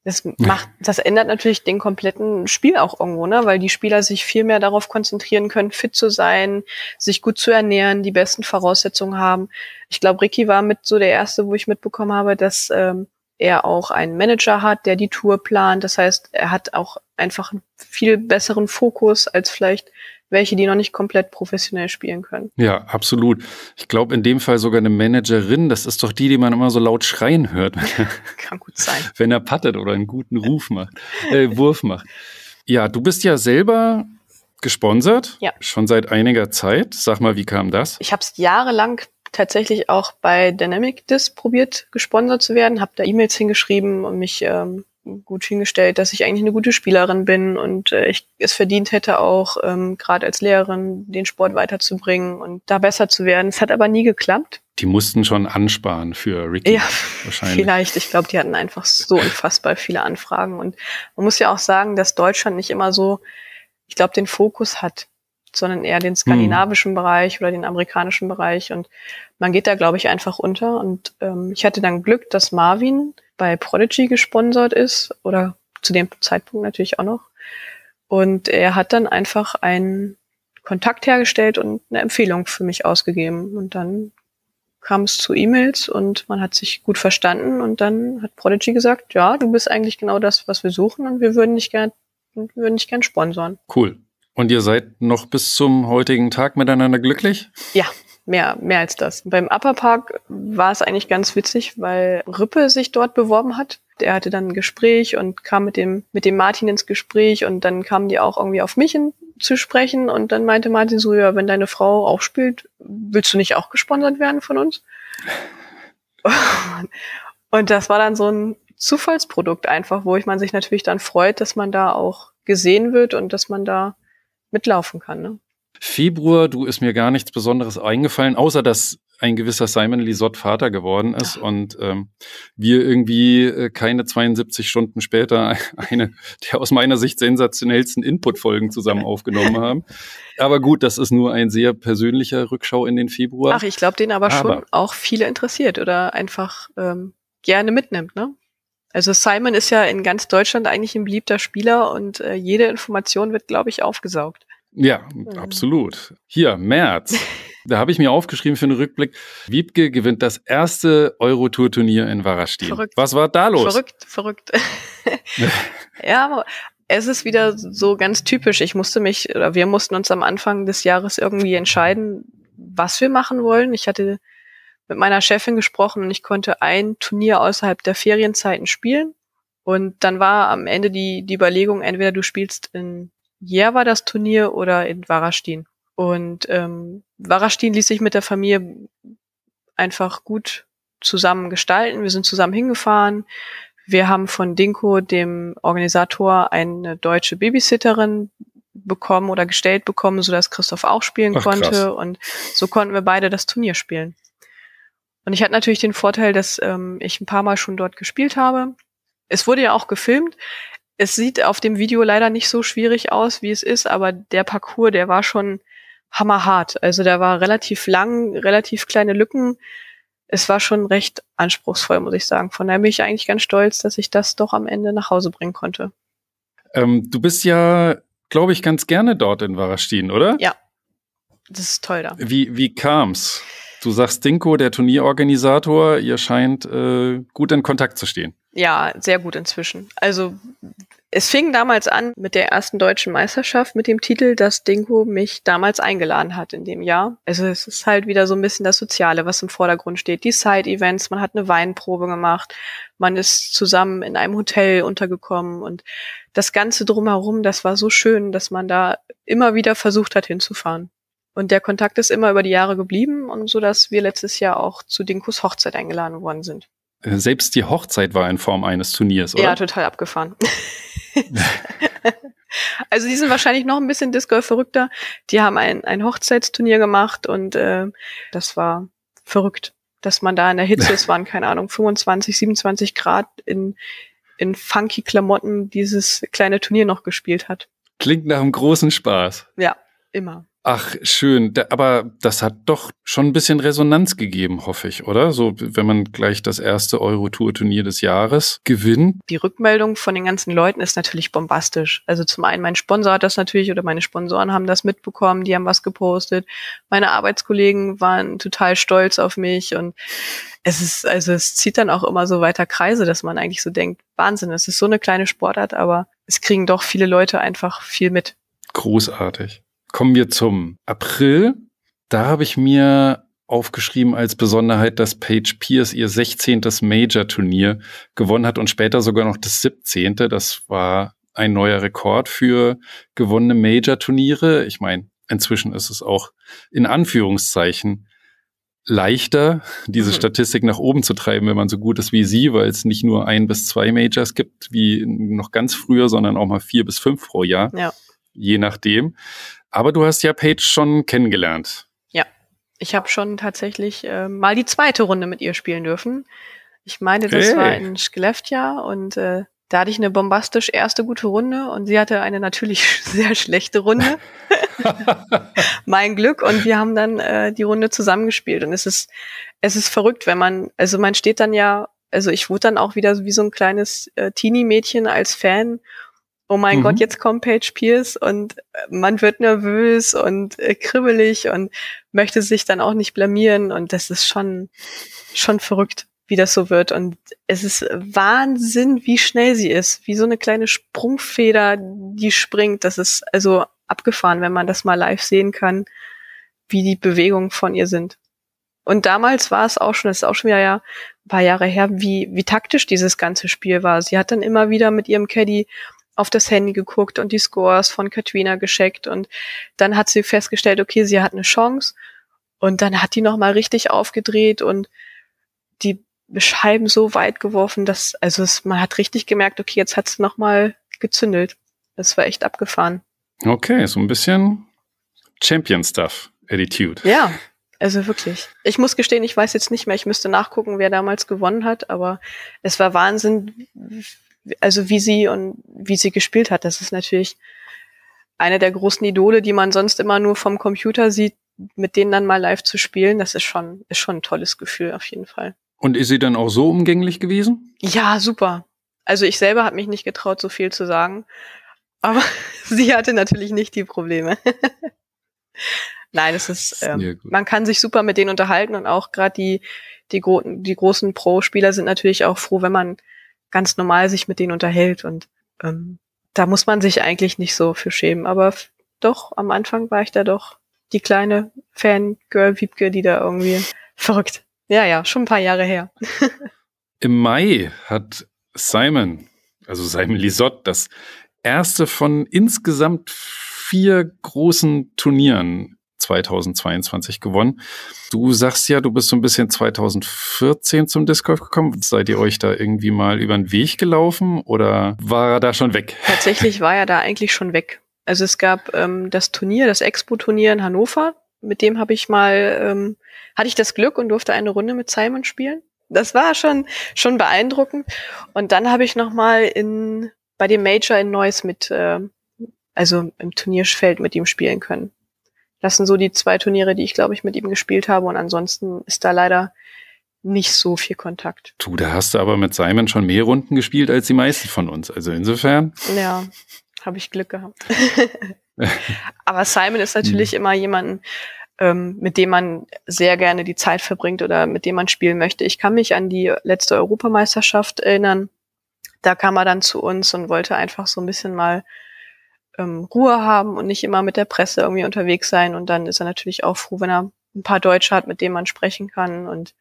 Das macht, das ändert natürlich den kompletten Spiel auch irgendwo, ne? weil die Spieler sich viel mehr darauf konzentrieren können, fit zu sein, sich gut zu ernähren, die besten Voraussetzungen haben. Ich glaube, Ricky war mit so der erste, wo ich mitbekommen habe, dass ähm, er auch einen Manager hat, der die Tour plant. Das heißt, er hat auch einfach einen viel besseren Fokus als vielleicht welche, die noch nicht komplett professionell spielen können. Ja, absolut. Ich glaube in dem Fall sogar eine Managerin, das ist doch die, die man immer so laut schreien hört. Kann gut sein. Wenn er pattet oder einen guten Ruf macht, äh, Wurf macht. Ja, du bist ja selber gesponsert, ja. schon seit einiger Zeit. Sag mal, wie kam das? Ich habe es jahrelang tatsächlich auch bei Dynamic Disc probiert, gesponsert zu werden, habe da E-Mails hingeschrieben und mich ähm, gut hingestellt, dass ich eigentlich eine gute Spielerin bin und äh, ich es verdient hätte auch ähm, gerade als Lehrerin den Sport weiterzubringen und da besser zu werden. Es hat aber nie geklappt. Die mussten schon ansparen für Ricky. Ja, wahrscheinlich. Vielleicht. Ich glaube, die hatten einfach so unfassbar viele Anfragen und man muss ja auch sagen, dass Deutschland nicht immer so, ich glaube, den Fokus hat sondern eher den skandinavischen hm. Bereich oder den amerikanischen Bereich. Und man geht da, glaube ich, einfach unter. Und ähm, ich hatte dann Glück, dass Marvin bei Prodigy gesponsert ist oder zu dem Zeitpunkt natürlich auch noch. Und er hat dann einfach einen Kontakt hergestellt und eine Empfehlung für mich ausgegeben. Und dann kam es zu E-Mails und man hat sich gut verstanden und dann hat Prodigy gesagt, ja, du bist eigentlich genau das, was wir suchen und wir würden dich gern, wir würden dich gern sponsoren. Cool. Und ihr seid noch bis zum heutigen Tag miteinander glücklich? Ja, mehr, mehr als das. Beim Upper Park war es eigentlich ganz witzig, weil Rippe sich dort beworben hat. Der hatte dann ein Gespräch und kam mit dem, mit dem Martin ins Gespräch und dann kamen die auch irgendwie auf mich in, zu sprechen und dann meinte Martin so, ja, wenn deine Frau auch spielt, willst du nicht auch gesponsert werden von uns? und das war dann so ein Zufallsprodukt einfach, wo ich man sich natürlich dann freut, dass man da auch gesehen wird und dass man da mitlaufen kann. Ne? Februar, du ist mir gar nichts Besonderes eingefallen, außer dass ein gewisser Simon Lisott Vater geworden ist Ach. und ähm, wir irgendwie äh, keine 72 Stunden später eine der aus meiner Sicht sensationellsten Input-Folgen zusammen aufgenommen haben. Aber gut, das ist nur ein sehr persönlicher Rückschau in den Februar. Ach, ich glaube, den aber, aber, schon auch viele interessiert oder einfach ähm, gerne mitnimmt, ne? Also Simon ist ja in ganz Deutschland eigentlich ein beliebter Spieler und äh, jede Information wird, glaube ich, aufgesaugt. Ja, mhm. absolut. Hier, März. Da habe ich mir aufgeschrieben für einen Rückblick. Wiebke gewinnt das erste Eurotour-Turnier in Warastin. Verrückt. Was war da los? Verrückt, verrückt. ja, es ist wieder so ganz typisch. Ich musste mich, oder wir mussten uns am Anfang des Jahres irgendwie entscheiden, was wir machen wollen. Ich hatte mit meiner Chefin gesprochen und ich konnte ein Turnier außerhalb der Ferienzeiten spielen. Und dann war am Ende die, die Überlegung, entweder du spielst in Jer das Turnier oder in Warastin. Und ähm, Warastin ließ sich mit der Familie einfach gut zusammen gestalten. Wir sind zusammen hingefahren. Wir haben von Dinko, dem Organisator, eine deutsche Babysitterin bekommen oder gestellt bekommen, so dass Christoph auch spielen Ach, konnte. Krass. Und so konnten wir beide das Turnier spielen. Und ich hatte natürlich den Vorteil, dass ähm, ich ein paar Mal schon dort gespielt habe. Es wurde ja auch gefilmt. Es sieht auf dem Video leider nicht so schwierig aus, wie es ist, aber der Parcours, der war schon hammerhart. Also der war relativ lang, relativ kleine Lücken. Es war schon recht anspruchsvoll, muss ich sagen. Von daher bin ich eigentlich ganz stolz, dass ich das doch am Ende nach Hause bringen konnte. Ähm, du bist ja, glaube ich, ganz gerne dort in Warastin, oder? Ja. Das ist toll da. Wie, wie kam's? Du sagst Dinko, der Turnierorganisator, ihr scheint äh, gut in Kontakt zu stehen. Ja, sehr gut inzwischen. Also es fing damals an mit der ersten deutschen Meisterschaft mit dem Titel, dass Dinko mich damals eingeladen hat in dem Jahr. Also es ist halt wieder so ein bisschen das Soziale, was im Vordergrund steht. Die Side-Events, man hat eine Weinprobe gemacht, man ist zusammen in einem Hotel untergekommen und das Ganze drumherum, das war so schön, dass man da immer wieder versucht hat hinzufahren. Und der Kontakt ist immer über die Jahre geblieben und so, dass wir letztes Jahr auch zu Dinkos Hochzeit eingeladen worden sind. Äh, selbst die Hochzeit war in Form eines Turniers, oder? Ja, total abgefahren. also die sind wahrscheinlich noch ein bisschen Disc Golf verrückter. Die haben ein, ein Hochzeitsturnier gemacht und äh, das war verrückt, dass man da in der Hitze, es waren keine Ahnung 25, 27 Grad in in funky Klamotten dieses kleine Turnier noch gespielt hat. Klingt nach einem großen Spaß. Ja, immer. Ach, schön. Da, aber das hat doch schon ein bisschen Resonanz gegeben, hoffe ich, oder? So, wenn man gleich das erste Euro-Tour-Turnier des Jahres gewinnt. Die Rückmeldung von den ganzen Leuten ist natürlich bombastisch. Also zum einen mein Sponsor hat das natürlich oder meine Sponsoren haben das mitbekommen, die haben was gepostet. Meine Arbeitskollegen waren total stolz auf mich und es ist, also es zieht dann auch immer so weiter Kreise, dass man eigentlich so denkt, Wahnsinn, es ist so eine kleine Sportart, aber es kriegen doch viele Leute einfach viel mit. Großartig. Kommen wir zum April. Da habe ich mir aufgeschrieben als Besonderheit, dass Paige Pierce ihr 16. Major-Turnier gewonnen hat und später sogar noch das 17. Das war ein neuer Rekord für gewonnene Major-Turniere. Ich meine, inzwischen ist es auch in Anführungszeichen leichter, diese mhm. Statistik nach oben zu treiben, wenn man so gut ist wie sie, weil es nicht nur ein bis zwei Majors gibt, wie noch ganz früher, sondern auch mal vier bis fünf pro Jahr. Ja. Je nachdem. Aber du hast ja Paige schon kennengelernt. Ja, ich habe schon tatsächlich äh, mal die zweite Runde mit ihr spielen dürfen. Ich meine, das hey. war in Skellefteå und äh, da hatte ich eine bombastisch erste gute Runde und sie hatte eine natürlich sehr schlechte Runde. mein Glück und wir haben dann äh, die Runde zusammengespielt und es ist es ist verrückt, wenn man also man steht dann ja also ich wurde dann auch wieder wie so ein kleines äh, Teenie-Mädchen als Fan oh mein mhm. Gott, jetzt kommt Paige Pierce und äh, man wird nervös und äh, kribbelig und möchte sich dann auch nicht blamieren und das ist schon, schon verrückt, wie das so wird und es ist Wahnsinn, wie schnell sie ist, wie so eine kleine Sprungfeder, die springt, das ist also abgefahren, wenn man das mal live sehen kann, wie die Bewegungen von ihr sind. Und damals war es auch schon, das ist auch schon wieder ja ein paar Jahre her, wie, wie taktisch dieses ganze Spiel war. Sie hat dann immer wieder mit ihrem Caddy auf das Handy geguckt und die Scores von Katrina gescheckt und dann hat sie festgestellt, okay, sie hat eine Chance und dann hat die nochmal richtig aufgedreht und die Scheiben so weit geworfen, dass, also es, man hat richtig gemerkt, okay, jetzt hat sie nochmal gezündelt. Das war echt abgefahren. Okay, so ein bisschen Champion-Stuff, Attitude. Ja, also wirklich. Ich muss gestehen, ich weiß jetzt nicht mehr, ich müsste nachgucken, wer damals gewonnen hat, aber es war Wahnsinn, also wie sie und wie sie gespielt hat. Das ist natürlich eine der großen Idole, die man sonst immer nur vom Computer sieht, mit denen dann mal live zu spielen. Das ist schon, ist schon ein tolles Gefühl auf jeden Fall. Und ist sie dann auch so umgänglich gewesen? Ja, super. Also ich selber habe mich nicht getraut, so viel zu sagen. Aber sie hatte natürlich nicht die Probleme. Nein, es ist, ähm, man kann sich super mit denen unterhalten und auch gerade die, die, gro die großen Pro-Spieler sind natürlich auch froh, wenn man ganz normal sich mit denen unterhält und ähm, da muss man sich eigentlich nicht so für schämen. Aber doch, am Anfang war ich da doch die kleine Fan-Girl-Wiebke, die da irgendwie verrückt. Ja, ja, schon ein paar Jahre her. Im Mai hat Simon, also Simon Lisott, das erste von insgesamt vier großen Turnieren 2022 gewonnen. Du sagst ja, du bist so ein bisschen 2014 zum Disc Golf gekommen. Seid ihr euch da irgendwie mal über den Weg gelaufen oder war er da schon weg? Tatsächlich war er da eigentlich schon weg. Also es gab ähm, das Turnier, das Expo-Turnier in Hannover. Mit dem habe ich mal, ähm, hatte ich das Glück und durfte eine Runde mit Simon spielen. Das war schon schon beeindruckend. Und dann habe ich noch mal in bei dem Major in Neuss mit, äh, also im Turnierfeld mit ihm spielen können Das sind so die zwei Turniere, die ich, glaube ich, mit ihm gespielt habe. Und ansonsten ist da leider nicht so viel Kontakt. Du, da hast du aber mit Simon schon mehr Runden gespielt als die meisten von uns. Also insofern. Ja, habe ich Glück gehabt. aber Simon ist natürlich mhm. immer jemand, ähm, mit dem man sehr gerne die Zeit verbringt oder mit dem man spielen möchte. Ich kann mich an die letzte Europameisterschaft erinnern. Da kam er dann zu uns und wollte einfach so ein bisschen mal ähm, Ruhe haben und nicht immer mit der Presse irgendwie unterwegs sein. Und dann ist er natürlich auch froh, wenn er ein paar Deutsche hat, mit denen man sprechen kann. Und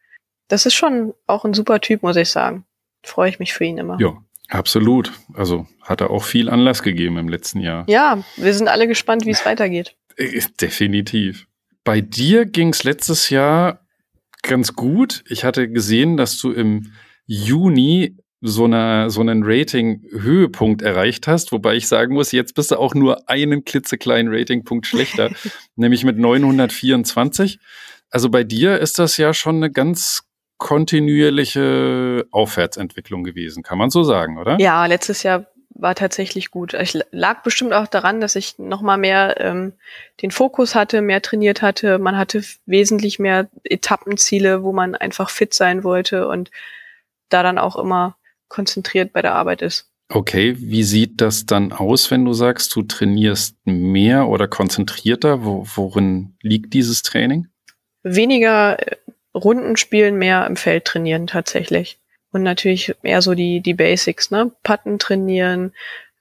das ist schon auch ein super Typ, muss ich sagen. Freue ich mich für ihn immer. Ja, absolut. Also hat er auch viel Anlass gegeben im letzten Jahr. Ja, wir sind alle gespannt, wie es weitergeht. Äh, definitiv. Bei dir ging es letztes Jahr ganz gut. Ich hatte gesehen, dass du im Juni so, eine, so einen Rating-Höhepunkt erreicht hast, wobei ich sagen muss, jetzt bist du auch nur einen klitzekleinen Ratingpunkt schlechter, nämlich mit 924. Also bei dir ist das ja schon eine ganz kontinuierliche Aufwärtsentwicklung gewesen, kann man so sagen, oder? Ja, letztes Jahr war tatsächlich gut. Ich lag bestimmt auch daran, dass ich noch mal mehr ähm, den Fokus hatte, mehr trainiert hatte. Man hatte wesentlich mehr Etappenziele, wo man einfach fit sein wollte und da dann auch immer konzentriert bei der Arbeit ist. Okay, wie sieht das dann aus, wenn du sagst, du trainierst mehr oder konzentrierter? Wo, worin liegt dieses Training? Weniger äh, Runden spielen, mehr im Feld trainieren tatsächlich. Und natürlich eher so die, die Basics, ne? Patten trainieren,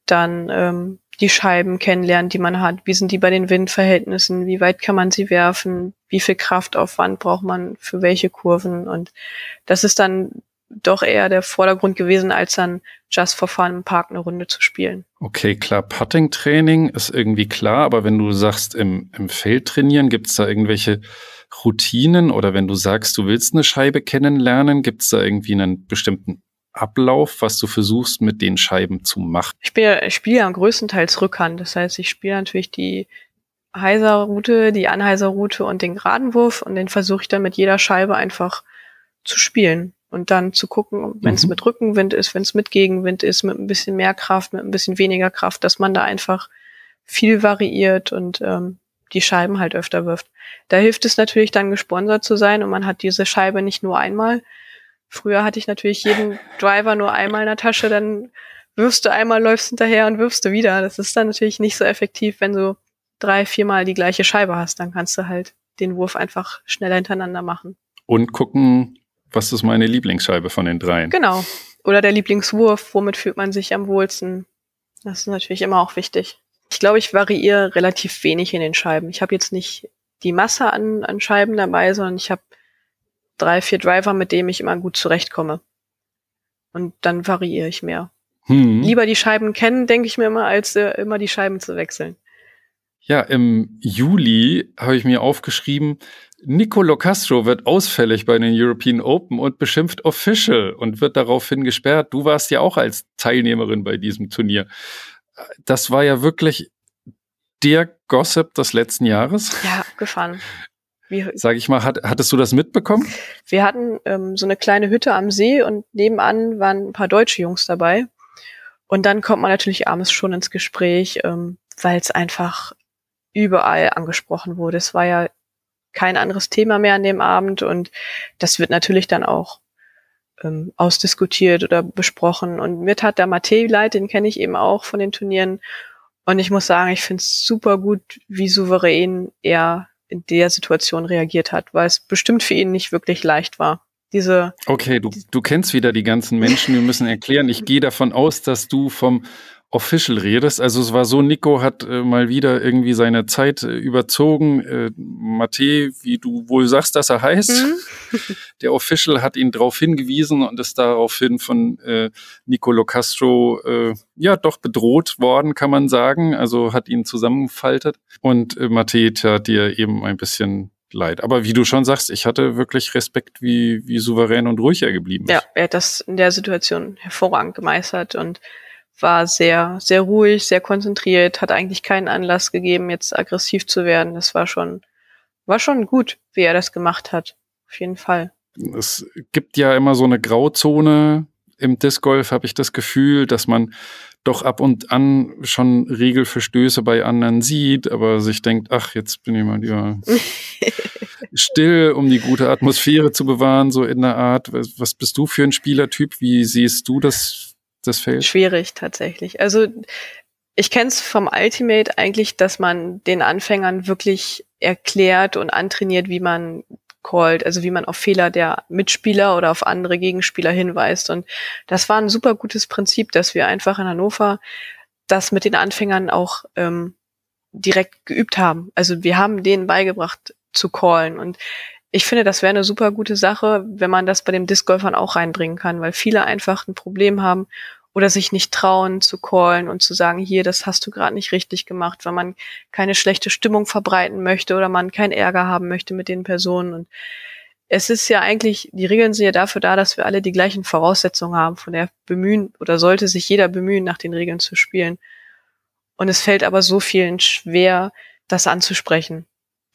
dann ähm, die Scheiben kennenlernen, die man hat. Wie sind die bei den Windverhältnissen? Wie weit kann man sie werfen? Wie viel Kraftaufwand braucht man für welche Kurven? Und das ist dann doch eher der Vordergrund gewesen, als dann just for fun im Park eine Runde zu spielen. Okay, klar, Putting-Training ist irgendwie klar, aber wenn du sagst, im, im Feld trainieren, gibt es da irgendwelche Routinen oder wenn du sagst, du willst eine Scheibe kennenlernen, gibt es da irgendwie einen bestimmten Ablauf, was du versuchst mit den Scheiben zu machen? Ich spiele, ich spiele ja größtenteils Rückhand. Das heißt, ich spiele natürlich die Heiser-Route, die Anheiser-Route und den geraden Wurf und den versuche ich dann mit jeder Scheibe einfach zu spielen und dann zu gucken, wenn es mhm. mit Rückenwind ist, wenn es mit Gegenwind ist, mit ein bisschen mehr Kraft, mit ein bisschen weniger Kraft, dass man da einfach viel variiert und ähm, die Scheiben halt öfter wirft. Da hilft es natürlich dann gesponsert zu sein und man hat diese Scheibe nicht nur einmal. Früher hatte ich natürlich jeden Driver nur einmal in der Tasche, dann wirfst du einmal, läufst hinterher und wirfst du wieder. Das ist dann natürlich nicht so effektiv, wenn du drei, viermal die gleiche Scheibe hast. Dann kannst du halt den Wurf einfach schneller hintereinander machen. Und gucken, was ist meine Lieblingsscheibe von den dreien? Genau. Oder der Lieblingswurf, womit fühlt man sich am wohlsten? Das ist natürlich immer auch wichtig. Ich glaube, ich variiere relativ wenig in den Scheiben. Ich habe jetzt nicht die Masse an, an Scheiben dabei, sondern ich habe drei, vier Driver, mit denen ich immer gut zurechtkomme. Und dann variiere ich mehr. Hm. Lieber die Scheiben kennen, denke ich mir immer, als äh, immer die Scheiben zu wechseln. Ja, im Juli habe ich mir aufgeschrieben, Nicolo Castro wird ausfällig bei den European Open und beschimpft Official und wird daraufhin gesperrt. Du warst ja auch als Teilnehmerin bei diesem Turnier. Das war ja wirklich der Gossip des letzten Jahres. Ja, gefahren. Wie, Sag ich mal, hat, hattest du das mitbekommen? Wir hatten ähm, so eine kleine Hütte am See und nebenan waren ein paar deutsche Jungs dabei. Und dann kommt man natürlich abends schon ins Gespräch, ähm, weil es einfach überall angesprochen wurde. Es war ja kein anderes Thema mehr an dem Abend und das wird natürlich dann auch ähm, ausdiskutiert oder besprochen. Und mir tat der Matej leid, den kenne ich eben auch von den Turnieren. Und ich muss sagen, ich finde es super gut, wie souverän er in der Situation reagiert hat, weil es bestimmt für ihn nicht wirklich leicht war. Diese. Okay, du, du kennst wieder die ganzen Menschen. Wir müssen erklären. Ich gehe davon aus, dass du vom official redest. Also es war so, Nico hat äh, mal wieder irgendwie seine Zeit äh, überzogen. Äh, Mate, wie du wohl sagst, dass er heißt. Mhm. Der Official hat ihn darauf hingewiesen und ist daraufhin von äh, Nicolo Castro äh, ja doch bedroht worden, kann man sagen. Also hat ihn zusammengefaltet. Und äh, Mate tat dir eben ein bisschen leid. Aber wie du schon sagst, ich hatte wirklich Respekt, wie, wie souverän und ruhig er geblieben ist. Ja, er hat das in der Situation hervorragend gemeistert und war sehr, sehr ruhig, sehr konzentriert, hat eigentlich keinen Anlass gegeben, jetzt aggressiv zu werden. Das war schon, war schon gut, wie er das gemacht hat. Auf jeden Fall. Es gibt ja immer so eine Grauzone im Disc Golf habe ich das Gefühl, dass man doch ab und an schon Regelverstöße bei anderen sieht, aber sich denkt, ach, jetzt bin ich mal lieber still, um die gute Atmosphäre zu bewahren, so in der Art. Was, was bist du für ein Spielertyp? Wie siehst du das, das Feld? Schwierig tatsächlich. Also ich kenne es vom Ultimate eigentlich, dass man den Anfängern wirklich erklärt und antrainiert, wie man callt, also wie man auf Fehler der Mitspieler oder auf andere Gegenspieler hinweist. Und das war ein super gutes Prinzip, dass wir einfach in Hannover das mit den Anfängern auch ähm, direkt geübt haben. Also wir haben denen beigebracht zu callen. Und ich finde, das wäre eine super gute Sache, wenn man das bei dem Disc Golfern auch reinbringen kann, weil viele einfach ein Problem haben oder sich nicht trauen zu callen und zu sagen, hier, das hast du gerade nicht richtig gemacht, weil man keine schlechte Stimmung verbreiten möchte oder man keinen Ärger haben möchte mit den Personen. Und es ist ja eigentlich, die Regeln sind ja dafür da, dass wir alle die gleichen Voraussetzungen haben, von der bemühen oder sollte sich jeder bemühen, nach den Regeln zu spielen. Und es fällt aber so vielen schwer, das anzusprechen.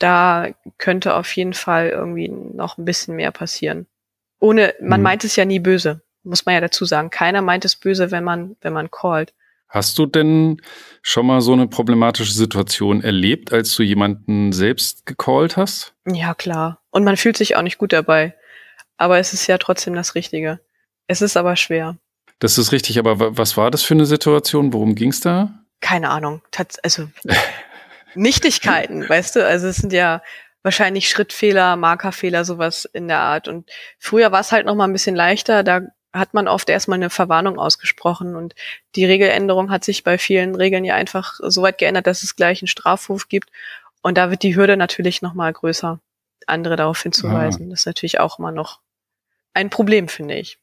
Da könnte auf jeden Fall irgendwie noch ein bisschen mehr passieren. Ohne, man mhm. meint es ja nie böse muss man ja dazu sagen. Keiner meint es böse, wenn man, wenn man callt. Hast du denn schon mal so eine problematische Situation erlebt, als du jemanden selbst gecallt hast? Ja, klar. Und man fühlt sich auch nicht gut dabei. Aber es ist ja trotzdem das Richtige. Es ist aber schwer. Das ist richtig, aber was war das für eine Situation? Worum ging es da? Keine Ahnung. Tats also Nichtigkeiten, weißt du? Also es sind ja wahrscheinlich Schrittfehler, Markerfehler, sowas in der Art. Und früher war es halt noch mal ein bisschen leichter. Da hat man oft erstmal eine Verwarnung ausgesprochen und die Regeländerung hat sich bei vielen Regeln ja einfach so weit geändert, dass es gleich einen Strafhof gibt und da wird die Hürde natürlich noch mal größer, andere darauf hinzuweisen. Ah. Das ist natürlich auch immer noch ein Problem, finde ich.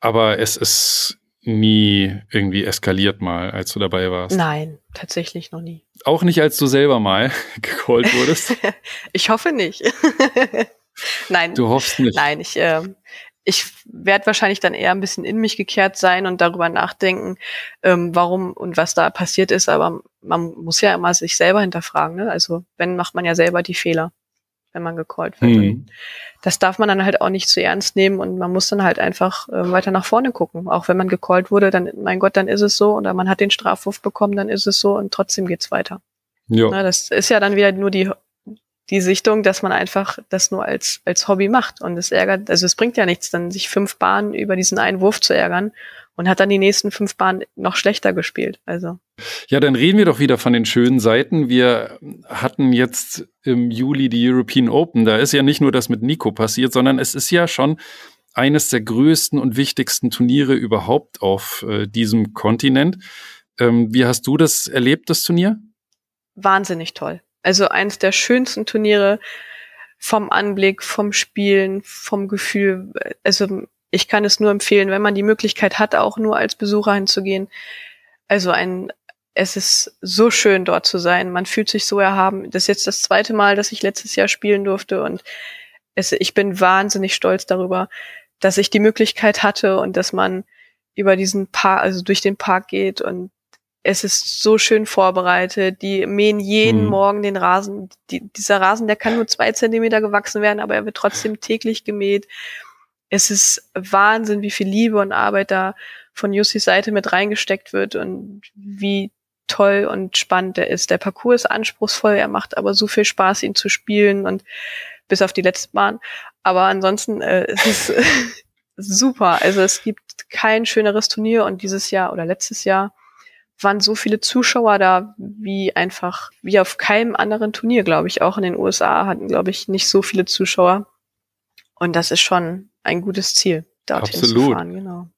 Aber es ist nie irgendwie eskaliert mal, als du dabei warst? Nein, tatsächlich noch nie. Auch nicht, als du selber mal gecallt wurdest? ich hoffe nicht. Nein. Du hoffst nicht. Nein, ich, äh, ich werde wahrscheinlich dann eher ein bisschen in mich gekehrt sein und darüber nachdenken, ähm, warum und was da passiert ist. Aber man muss ja immer sich selber hinterfragen. Ne? Also wenn macht man ja selber die Fehler, wenn man gecallt wird. Mhm. das darf man dann halt auch nicht zu ernst nehmen und man muss dann halt einfach äh, weiter nach vorne gucken. Auch wenn man gecallt wurde, dann, mein Gott, dann ist es so. Oder man hat den Strafwurf bekommen, dann ist es so und trotzdem geht's weiter. Ja. Na, das ist ja dann wieder nur die die Sichtung, dass man einfach das nur als, als Hobby macht. Und es ärgert, also es bringt ja nichts, dann sich fünf Bahnen über diesen einen Wurf zu ärgern und hat dann die nächsten fünf Bahnen noch schlechter gespielt. Also. Ja, dann reden wir doch wieder von den schönen Seiten. Wir hatten jetzt im Juli die European Open. Da ist ja nicht nur das mit Nico passiert, sondern es ist ja schon eines der größten und wichtigsten Turniere überhaupt auf äh, diesem Kontinent. Ähm, wie hast du das erlebt, das Turnier? Wahnsinnig toll. Also eins der schönsten Turniere vom Anblick, vom Spielen, vom Gefühl. Also ich kann es nur empfehlen, wenn man die Möglichkeit hat, auch nur als Besucher hinzugehen. Also ein, es ist so schön dort zu sein. Man fühlt sich so erhaben. Das ist jetzt das zweite Mal, dass ich letztes Jahr spielen durfte und es, ich bin wahnsinnig stolz darüber, dass ich die Möglichkeit hatte und dass man über diesen Park, also durch den Park geht und es ist so schön vorbereitet. Die mähen jeden mhm. Morgen den Rasen. Die, dieser Rasen, der kann nur zwei Zentimeter gewachsen werden, aber er wird trotzdem täglich gemäht. Es ist Wahnsinn, wie viel Liebe und Arbeit da von Jussis Seite mit reingesteckt wird und wie toll und spannend er ist. Der Parcours ist anspruchsvoll, er macht aber so viel Spaß, ihn zu spielen und bis auf die letzte Bahn. Aber ansonsten äh, es ist super. Also es gibt kein schöneres Turnier und dieses Jahr oder letztes Jahr waren so viele Zuschauer da wie einfach, wie auf keinem anderen Turnier, glaube ich. Auch in den USA hatten, glaube ich, nicht so viele Zuschauer. Und das ist schon ein gutes Ziel, dorthin Absolut. zu fahren, genau.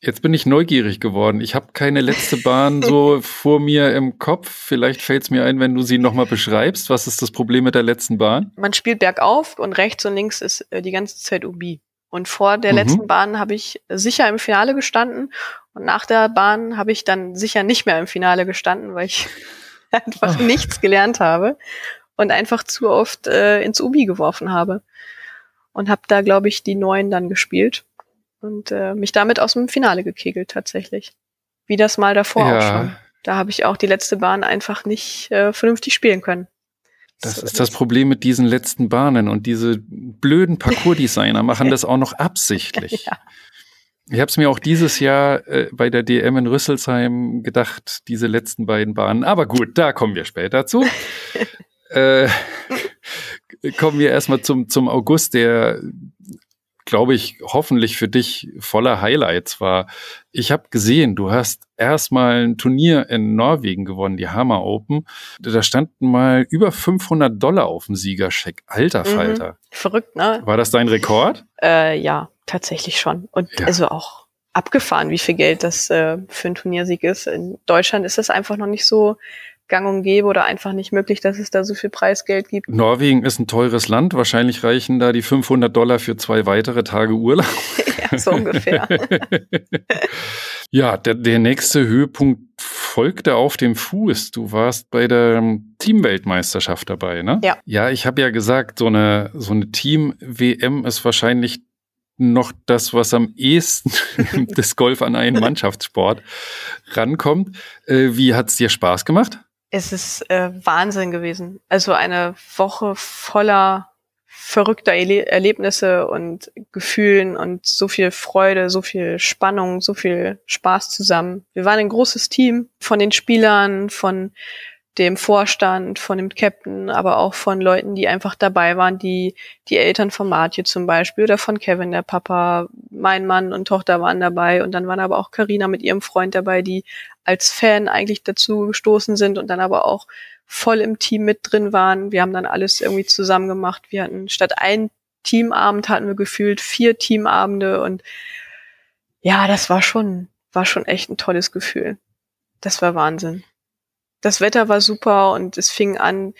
Jetzt bin ich neugierig geworden. Ich habe keine letzte Bahn so vor mir im Kopf. Vielleicht fällt es mir ein, wenn du sie nochmal beschreibst. Was ist das Problem mit der letzten Bahn? Man spielt bergauf und rechts und links ist äh, die ganze Zeit UB. Und vor der mhm. letzten Bahn habe ich sicher im Finale gestanden und nach der Bahn habe ich dann sicher nicht mehr im Finale gestanden, weil ich einfach oh. nichts gelernt habe und einfach zu oft äh, ins Ubi geworfen habe. Und habe da, glaube ich, die neuen dann gespielt und äh, mich damit aus dem Finale gekegelt tatsächlich. Wie das mal davor ja. auch schon. Da habe ich auch die letzte Bahn einfach nicht äh, vernünftig spielen können. Das ist das Problem mit diesen letzten Bahnen und diese blöden Parcours-Designer machen das auch noch absichtlich. ja. Ich habe es mir auch dieses Jahr äh, bei der DM in Rüsselsheim gedacht, diese letzten beiden Bahnen. Aber gut, da kommen wir später zu. äh, kommen wir erstmal zum, zum August, der glaube ich, hoffentlich für dich voller Highlights war. Ich habe gesehen, du hast erstmal ein Turnier in Norwegen gewonnen, die Hammer Open. Da standen mal über 500 Dollar auf dem Siegerscheck. Alter mhm. Falter. Mhm. Verrückt, ne? War das dein Rekord? Äh, ja, tatsächlich schon. Und ja. also auch abgefahren, wie viel Geld das äh, für ein Turniersieg ist. In Deutschland ist das einfach noch nicht so gang und gäbe oder einfach nicht möglich, dass es da so viel Preisgeld gibt. Norwegen ist ein teures Land. Wahrscheinlich reichen da die 500 Dollar für zwei weitere Tage Urlaub. ja, so ungefähr. ja, der, der nächste Höhepunkt folgte auf dem Fuß. Du warst bei der Teamweltmeisterschaft dabei, ne? Ja. Ja, ich habe ja gesagt, so eine, so eine Team-WM ist wahrscheinlich noch das, was am ehesten des Golf an einen Mannschaftssport rankommt. Äh, wie hat es dir Spaß gemacht? Es ist äh, Wahnsinn gewesen. Also eine Woche voller verrückter Erle Erlebnisse und Gefühlen und so viel Freude, so viel Spannung, so viel Spaß zusammen. Wir waren ein großes Team von den Spielern, von dem Vorstand, von dem Captain, aber auch von Leuten, die einfach dabei waren, die die Eltern von Martje zum Beispiel oder von Kevin, der Papa, mein Mann und Tochter waren dabei und dann waren aber auch Karina mit ihrem Freund dabei, die als Fan eigentlich dazu gestoßen sind und dann aber auch voll im Team mit drin waren. Wir haben dann alles irgendwie zusammen gemacht. Wir hatten statt ein Teamabend hatten wir gefühlt vier Teamabende und ja, das war schon, war schon echt ein tolles Gefühl. Das war Wahnsinn das Wetter war super und es fing an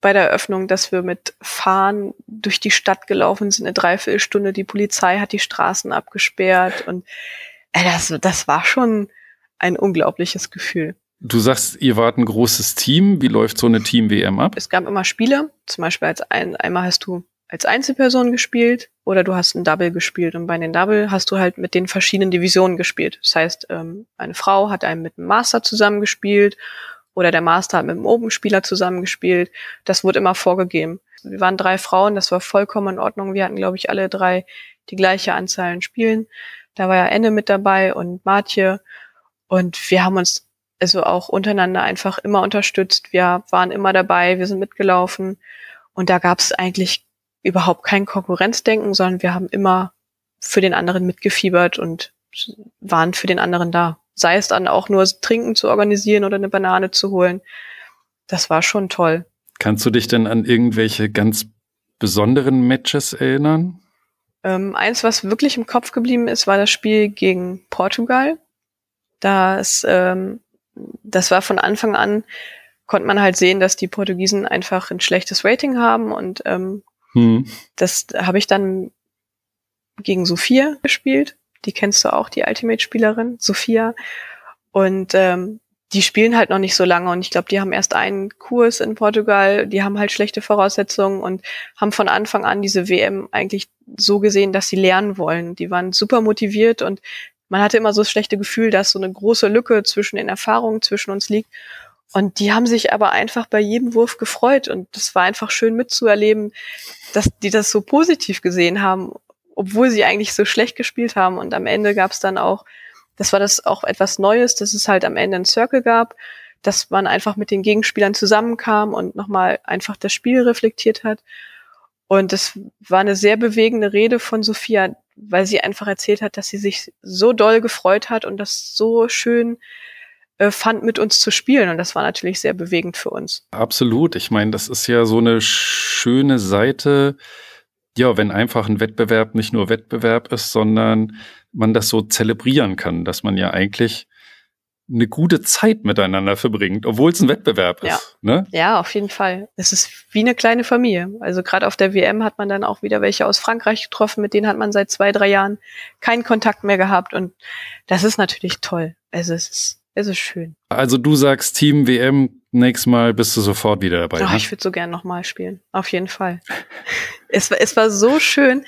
bei der Eröffnung, dass wir mit Fahren durch die Stadt gelaufen sind, eine Dreiviertelstunde. Die Polizei hat die Straßen abgesperrt und äh, das, das war schon ein unglaubliches Gefühl. Du sagst, ihr wart ein großes Team. Wie läuft so eine Team-WM ab? Es gab immer Spiele. Zum Beispiel als ein, einmal hast du als Einzelperson gespielt oder du hast ein Double gespielt. Und bei den Double hast du halt mit den verschiedenen Divisionen gespielt. Das heißt, ähm, eine Frau hat einen mit einem Master zusammengespielt oder der Master hat mit dem Open-Spieler zusammengespielt. Das wurde immer vorgegeben. Wir waren drei Frauen, das war vollkommen in Ordnung. Wir hatten, glaube ich, alle drei die gleiche Anzahl an Spielen. Da war ja Ende mit dabei und Martje. Und wir haben uns also auch untereinander einfach immer unterstützt. Wir waren immer dabei, wir sind mitgelaufen. Und da gab es eigentlich überhaupt kein Konkurrenzdenken, sondern wir haben immer für den anderen mitgefiebert und waren für den anderen da sei es dann auch nur Trinken zu organisieren oder eine Banane zu holen. Das war schon toll. Kannst du dich denn an irgendwelche ganz besonderen Matches erinnern? Ähm, eins, was wirklich im Kopf geblieben ist, war das Spiel gegen Portugal. Das, ähm, das war von Anfang an, konnte man halt sehen, dass die Portugiesen einfach ein schlechtes Rating haben und ähm, hm. das habe ich dann gegen Sophia gespielt die kennst du auch, die Ultimate-Spielerin, Sophia. Und ähm, die spielen halt noch nicht so lange und ich glaube, die haben erst einen Kurs in Portugal, die haben halt schlechte Voraussetzungen und haben von Anfang an diese WM eigentlich so gesehen, dass sie lernen wollen. Die waren super motiviert und man hatte immer so das schlechte Gefühl, dass so eine große Lücke zwischen den Erfahrungen zwischen uns liegt. Und die haben sich aber einfach bei jedem Wurf gefreut und das war einfach schön mitzuerleben, dass die das so positiv gesehen haben obwohl sie eigentlich so schlecht gespielt haben. Und am Ende gab es dann auch, das war das auch etwas Neues, dass es halt am Ende einen Circle gab, dass man einfach mit den Gegenspielern zusammenkam und nochmal einfach das Spiel reflektiert hat. Und das war eine sehr bewegende Rede von Sophia, weil sie einfach erzählt hat, dass sie sich so doll gefreut hat und das so schön äh, fand, mit uns zu spielen. Und das war natürlich sehr bewegend für uns. Absolut. Ich meine, das ist ja so eine schöne Seite ja, wenn einfach ein Wettbewerb nicht nur Wettbewerb ist, sondern man das so zelebrieren kann, dass man ja eigentlich eine gute Zeit miteinander verbringt, obwohl es ein Wettbewerb ja. ist. Ne? Ja, auf jeden Fall. Es ist wie eine kleine Familie. Also gerade auf der WM hat man dann auch wieder welche aus Frankreich getroffen, mit denen hat man seit zwei, drei Jahren keinen Kontakt mehr gehabt und das ist natürlich toll. Also es ist, es ist schön. Also du sagst Team WM nächstes Mal bist du sofort wieder dabei. Ach, ne? ich würde so gern nochmal spielen. Auf jeden Fall. es, es war so schön.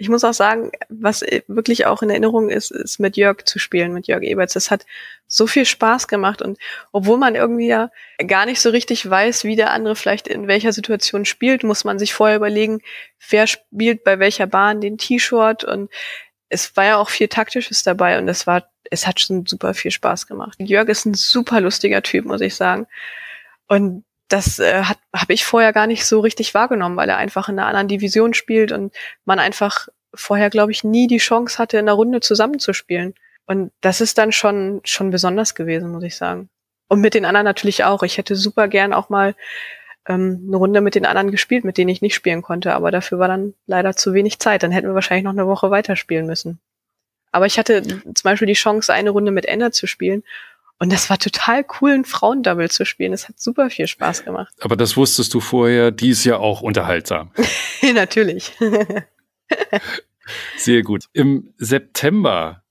Ich muss auch sagen, was wirklich auch in Erinnerung ist, ist mit Jörg zu spielen, mit Jörg Eberts. Das hat so viel Spaß gemacht und obwohl man irgendwie ja gar nicht so richtig weiß, wie der andere vielleicht in welcher Situation spielt, muss man sich vorher überlegen, wer spielt bei welcher Bahn den T-Shirt und es war ja auch viel Taktisches dabei und es war, es hat schon super viel Spaß gemacht. Jörg ist ein super lustiger Typ, muss ich sagen. Und das äh, habe ich vorher gar nicht so richtig wahrgenommen, weil er einfach in einer anderen Division spielt und man einfach vorher, glaube ich, nie die Chance hatte, in der Runde zusammenzuspielen. Und das ist dann schon schon besonders gewesen, muss ich sagen. Und mit den anderen natürlich auch. Ich hätte super gern auch mal ähm, eine Runde mit den anderen gespielt, mit denen ich nicht spielen konnte, aber dafür war dann leider zu wenig Zeit. Dann hätten wir wahrscheinlich noch eine Woche weiterspielen müssen. Aber ich hatte zum Beispiel die Chance, eine Runde mit Ender zu spielen und das war total cool, einen Frauendouble zu spielen. Das hat super viel Spaß gemacht. Aber das wusstest du vorher, die ist ja auch unterhaltsam. Natürlich. Sehr gut. Im September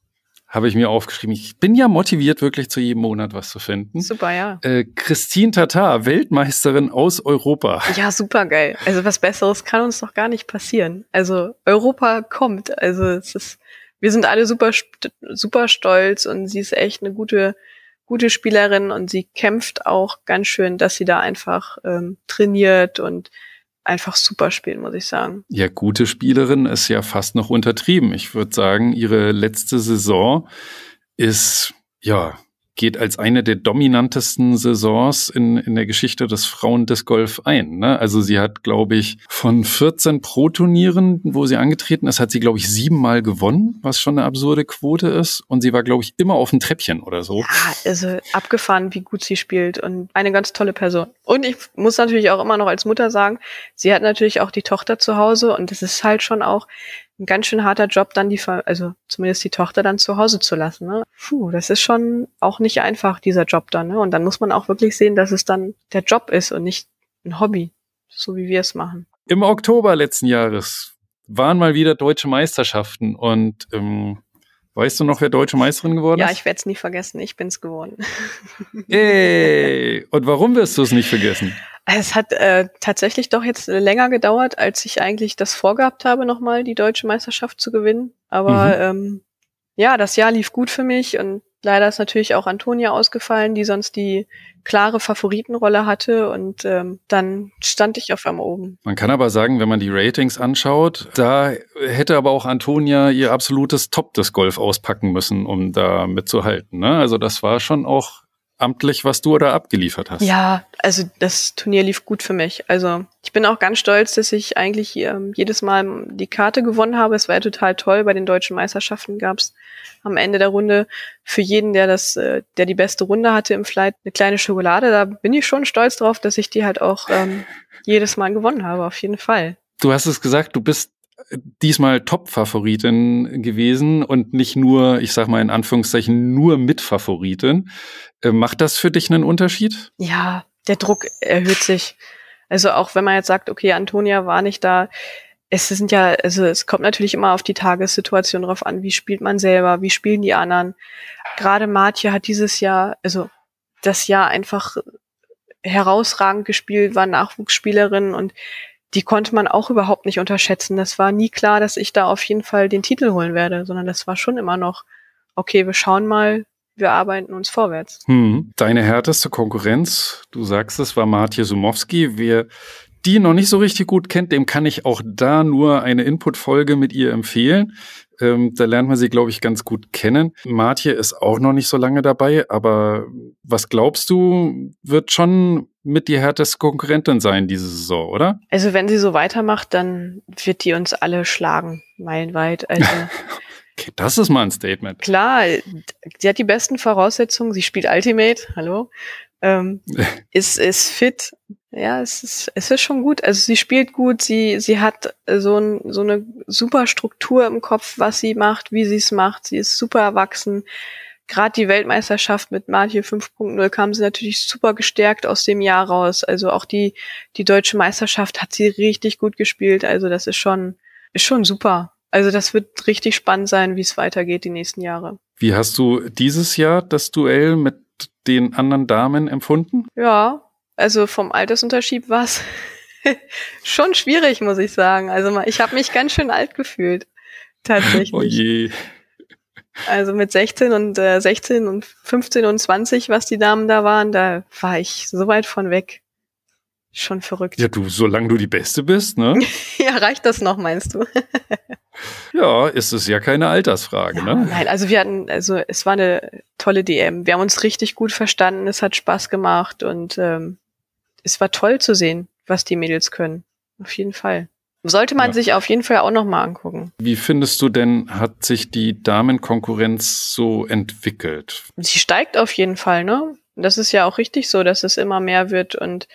habe ich mir aufgeschrieben. Ich bin ja motiviert, wirklich zu jedem Monat was zu finden. Super, ja. Äh, Christine Tatar, Weltmeisterin aus Europa. Ja, super geil. Also was Besseres kann uns doch gar nicht passieren. Also Europa kommt. Also es ist, wir sind alle super, super stolz und sie ist echt eine gute gute Spielerin und sie kämpft auch ganz schön, dass sie da einfach ähm, trainiert und einfach super spielt, muss ich sagen. Ja, gute Spielerin ist ja fast noch untertrieben. Ich würde sagen, ihre letzte Saison ist ja geht als eine der dominantesten Saisons in, in der Geschichte des Frauendisc-Golf ein. Ne? Also sie hat, glaube ich, von 14 Pro-Turnieren, wo sie angetreten ist, hat sie, glaube ich, siebenmal gewonnen, was schon eine absurde Quote ist. Und sie war, glaube ich, immer auf dem Treppchen oder so. Ja, also abgefahren, wie gut sie spielt und eine ganz tolle Person. Und ich muss natürlich auch immer noch als Mutter sagen, sie hat natürlich auch die Tochter zu Hause und es ist halt schon auch ein ganz schön harter Job, dann die, also zumindest die Tochter dann zu Hause zu lassen. Ne? Puh, das ist schon auch nicht einfach, dieser Job dann. Ne? Und dann muss man auch wirklich sehen, dass es dann der Job ist und nicht ein Hobby, so wie wir es machen. Im Oktober letzten Jahres waren mal wieder deutsche Meisterschaften und ähm, weißt du noch, wer deutsche Meisterin geworden ist? Ja, ich werde es nie vergessen. Ich bin's geworden. Hey, und warum wirst du es nicht vergessen? Es hat äh, tatsächlich doch jetzt länger gedauert, als ich eigentlich das vorgehabt habe, nochmal die deutsche Meisterschaft zu gewinnen. Aber mhm. ähm, ja, das Jahr lief gut für mich und leider ist natürlich auch Antonia ausgefallen, die sonst die klare Favoritenrolle hatte und ähm, dann stand ich auf einmal oben. Man kann aber sagen, wenn man die Ratings anschaut, da hätte aber auch Antonia ihr absolutes Top des Golf auspacken müssen, um da mitzuhalten. Ne? Also das war schon auch amtlich, was du da abgeliefert hast. Ja, also das Turnier lief gut für mich. Also ich bin auch ganz stolz, dass ich eigentlich ähm, jedes Mal die Karte gewonnen habe. Es war ja total toll. Bei den deutschen Meisterschaften gab es am Ende der Runde für jeden, der das, äh, der die beste Runde hatte im Flight, eine kleine Schokolade. Da bin ich schon stolz drauf, dass ich die halt auch ähm, jedes Mal gewonnen habe. Auf jeden Fall. Du hast es gesagt, du bist diesmal Top-Favoritin gewesen und nicht nur, ich sag mal in Anführungszeichen, nur Mitfavoritin. Äh, macht das für dich einen Unterschied? Ja, der Druck erhöht sich. Also auch wenn man jetzt sagt, okay, Antonia war nicht da, es sind ja, also es kommt natürlich immer auf die Tagessituation drauf an, wie spielt man selber, wie spielen die anderen. Gerade Martje hat dieses Jahr, also das Jahr einfach herausragend gespielt, war Nachwuchsspielerin und die konnte man auch überhaupt nicht unterschätzen. Das war nie klar, dass ich da auf jeden Fall den Titel holen werde, sondern das war schon immer noch, okay, wir schauen mal, wir arbeiten uns vorwärts. Hm. Deine härteste Konkurrenz, du sagst es, war Martje Sumowski. Wer die noch nicht so richtig gut kennt, dem kann ich auch da nur eine Input-Folge mit ihr empfehlen. Ähm, da lernt man sie, glaube ich, ganz gut kennen. Martje ist auch noch nicht so lange dabei, aber was glaubst du, wird schon mit die härteste Konkurrentin sein diese Saison, oder? Also wenn sie so weitermacht, dann wird die uns alle schlagen, meilenweit. Also okay, das ist mal ein Statement. Klar, sie hat die besten Voraussetzungen. Sie spielt Ultimate, hallo. Ähm, ist, ist fit. Ja, es ist, es ist schon gut. Also sie spielt gut, sie, sie hat so, ein, so eine super Struktur im Kopf, was sie macht, wie sie es macht. Sie ist super erwachsen gerade die Weltmeisterschaft mit Martje 5.0 kam sie natürlich super gestärkt aus dem Jahr raus. Also auch die, die deutsche Meisterschaft hat sie richtig gut gespielt. Also das ist schon, ist schon super. Also das wird richtig spannend sein, wie es weitergeht die nächsten Jahre. Wie hast du dieses Jahr das Duell mit den anderen Damen empfunden? Ja, also vom Altersunterschied war es schon schwierig, muss ich sagen. Also ich habe mich ganz schön alt gefühlt. Tatsächlich. Oh je. Also mit 16 und äh, 16 und 15 und 20, was die Damen da waren, da war ich so weit von weg. Schon verrückt. Ja, du, solange du die Beste bist, ne? ja, reicht das noch, meinst du? Ja, ist es ja keine Altersfrage, Ja, ne? Nein, also wir hatten, also es war eine tolle DM. Wir haben uns richtig gut verstanden, es hat Spaß gemacht und ähm, es war toll zu sehen, was die Mädels können. Auf jeden Fall. Sollte man Ja. sich auf jeden Fall auch nochmal angucken. Wie findest du denn, hat sich die Damenkonkurrenz so entwickelt? Sie steigt auf jeden Fall, ne? Das ist ja auch richtig so, dass es immer mehr wird und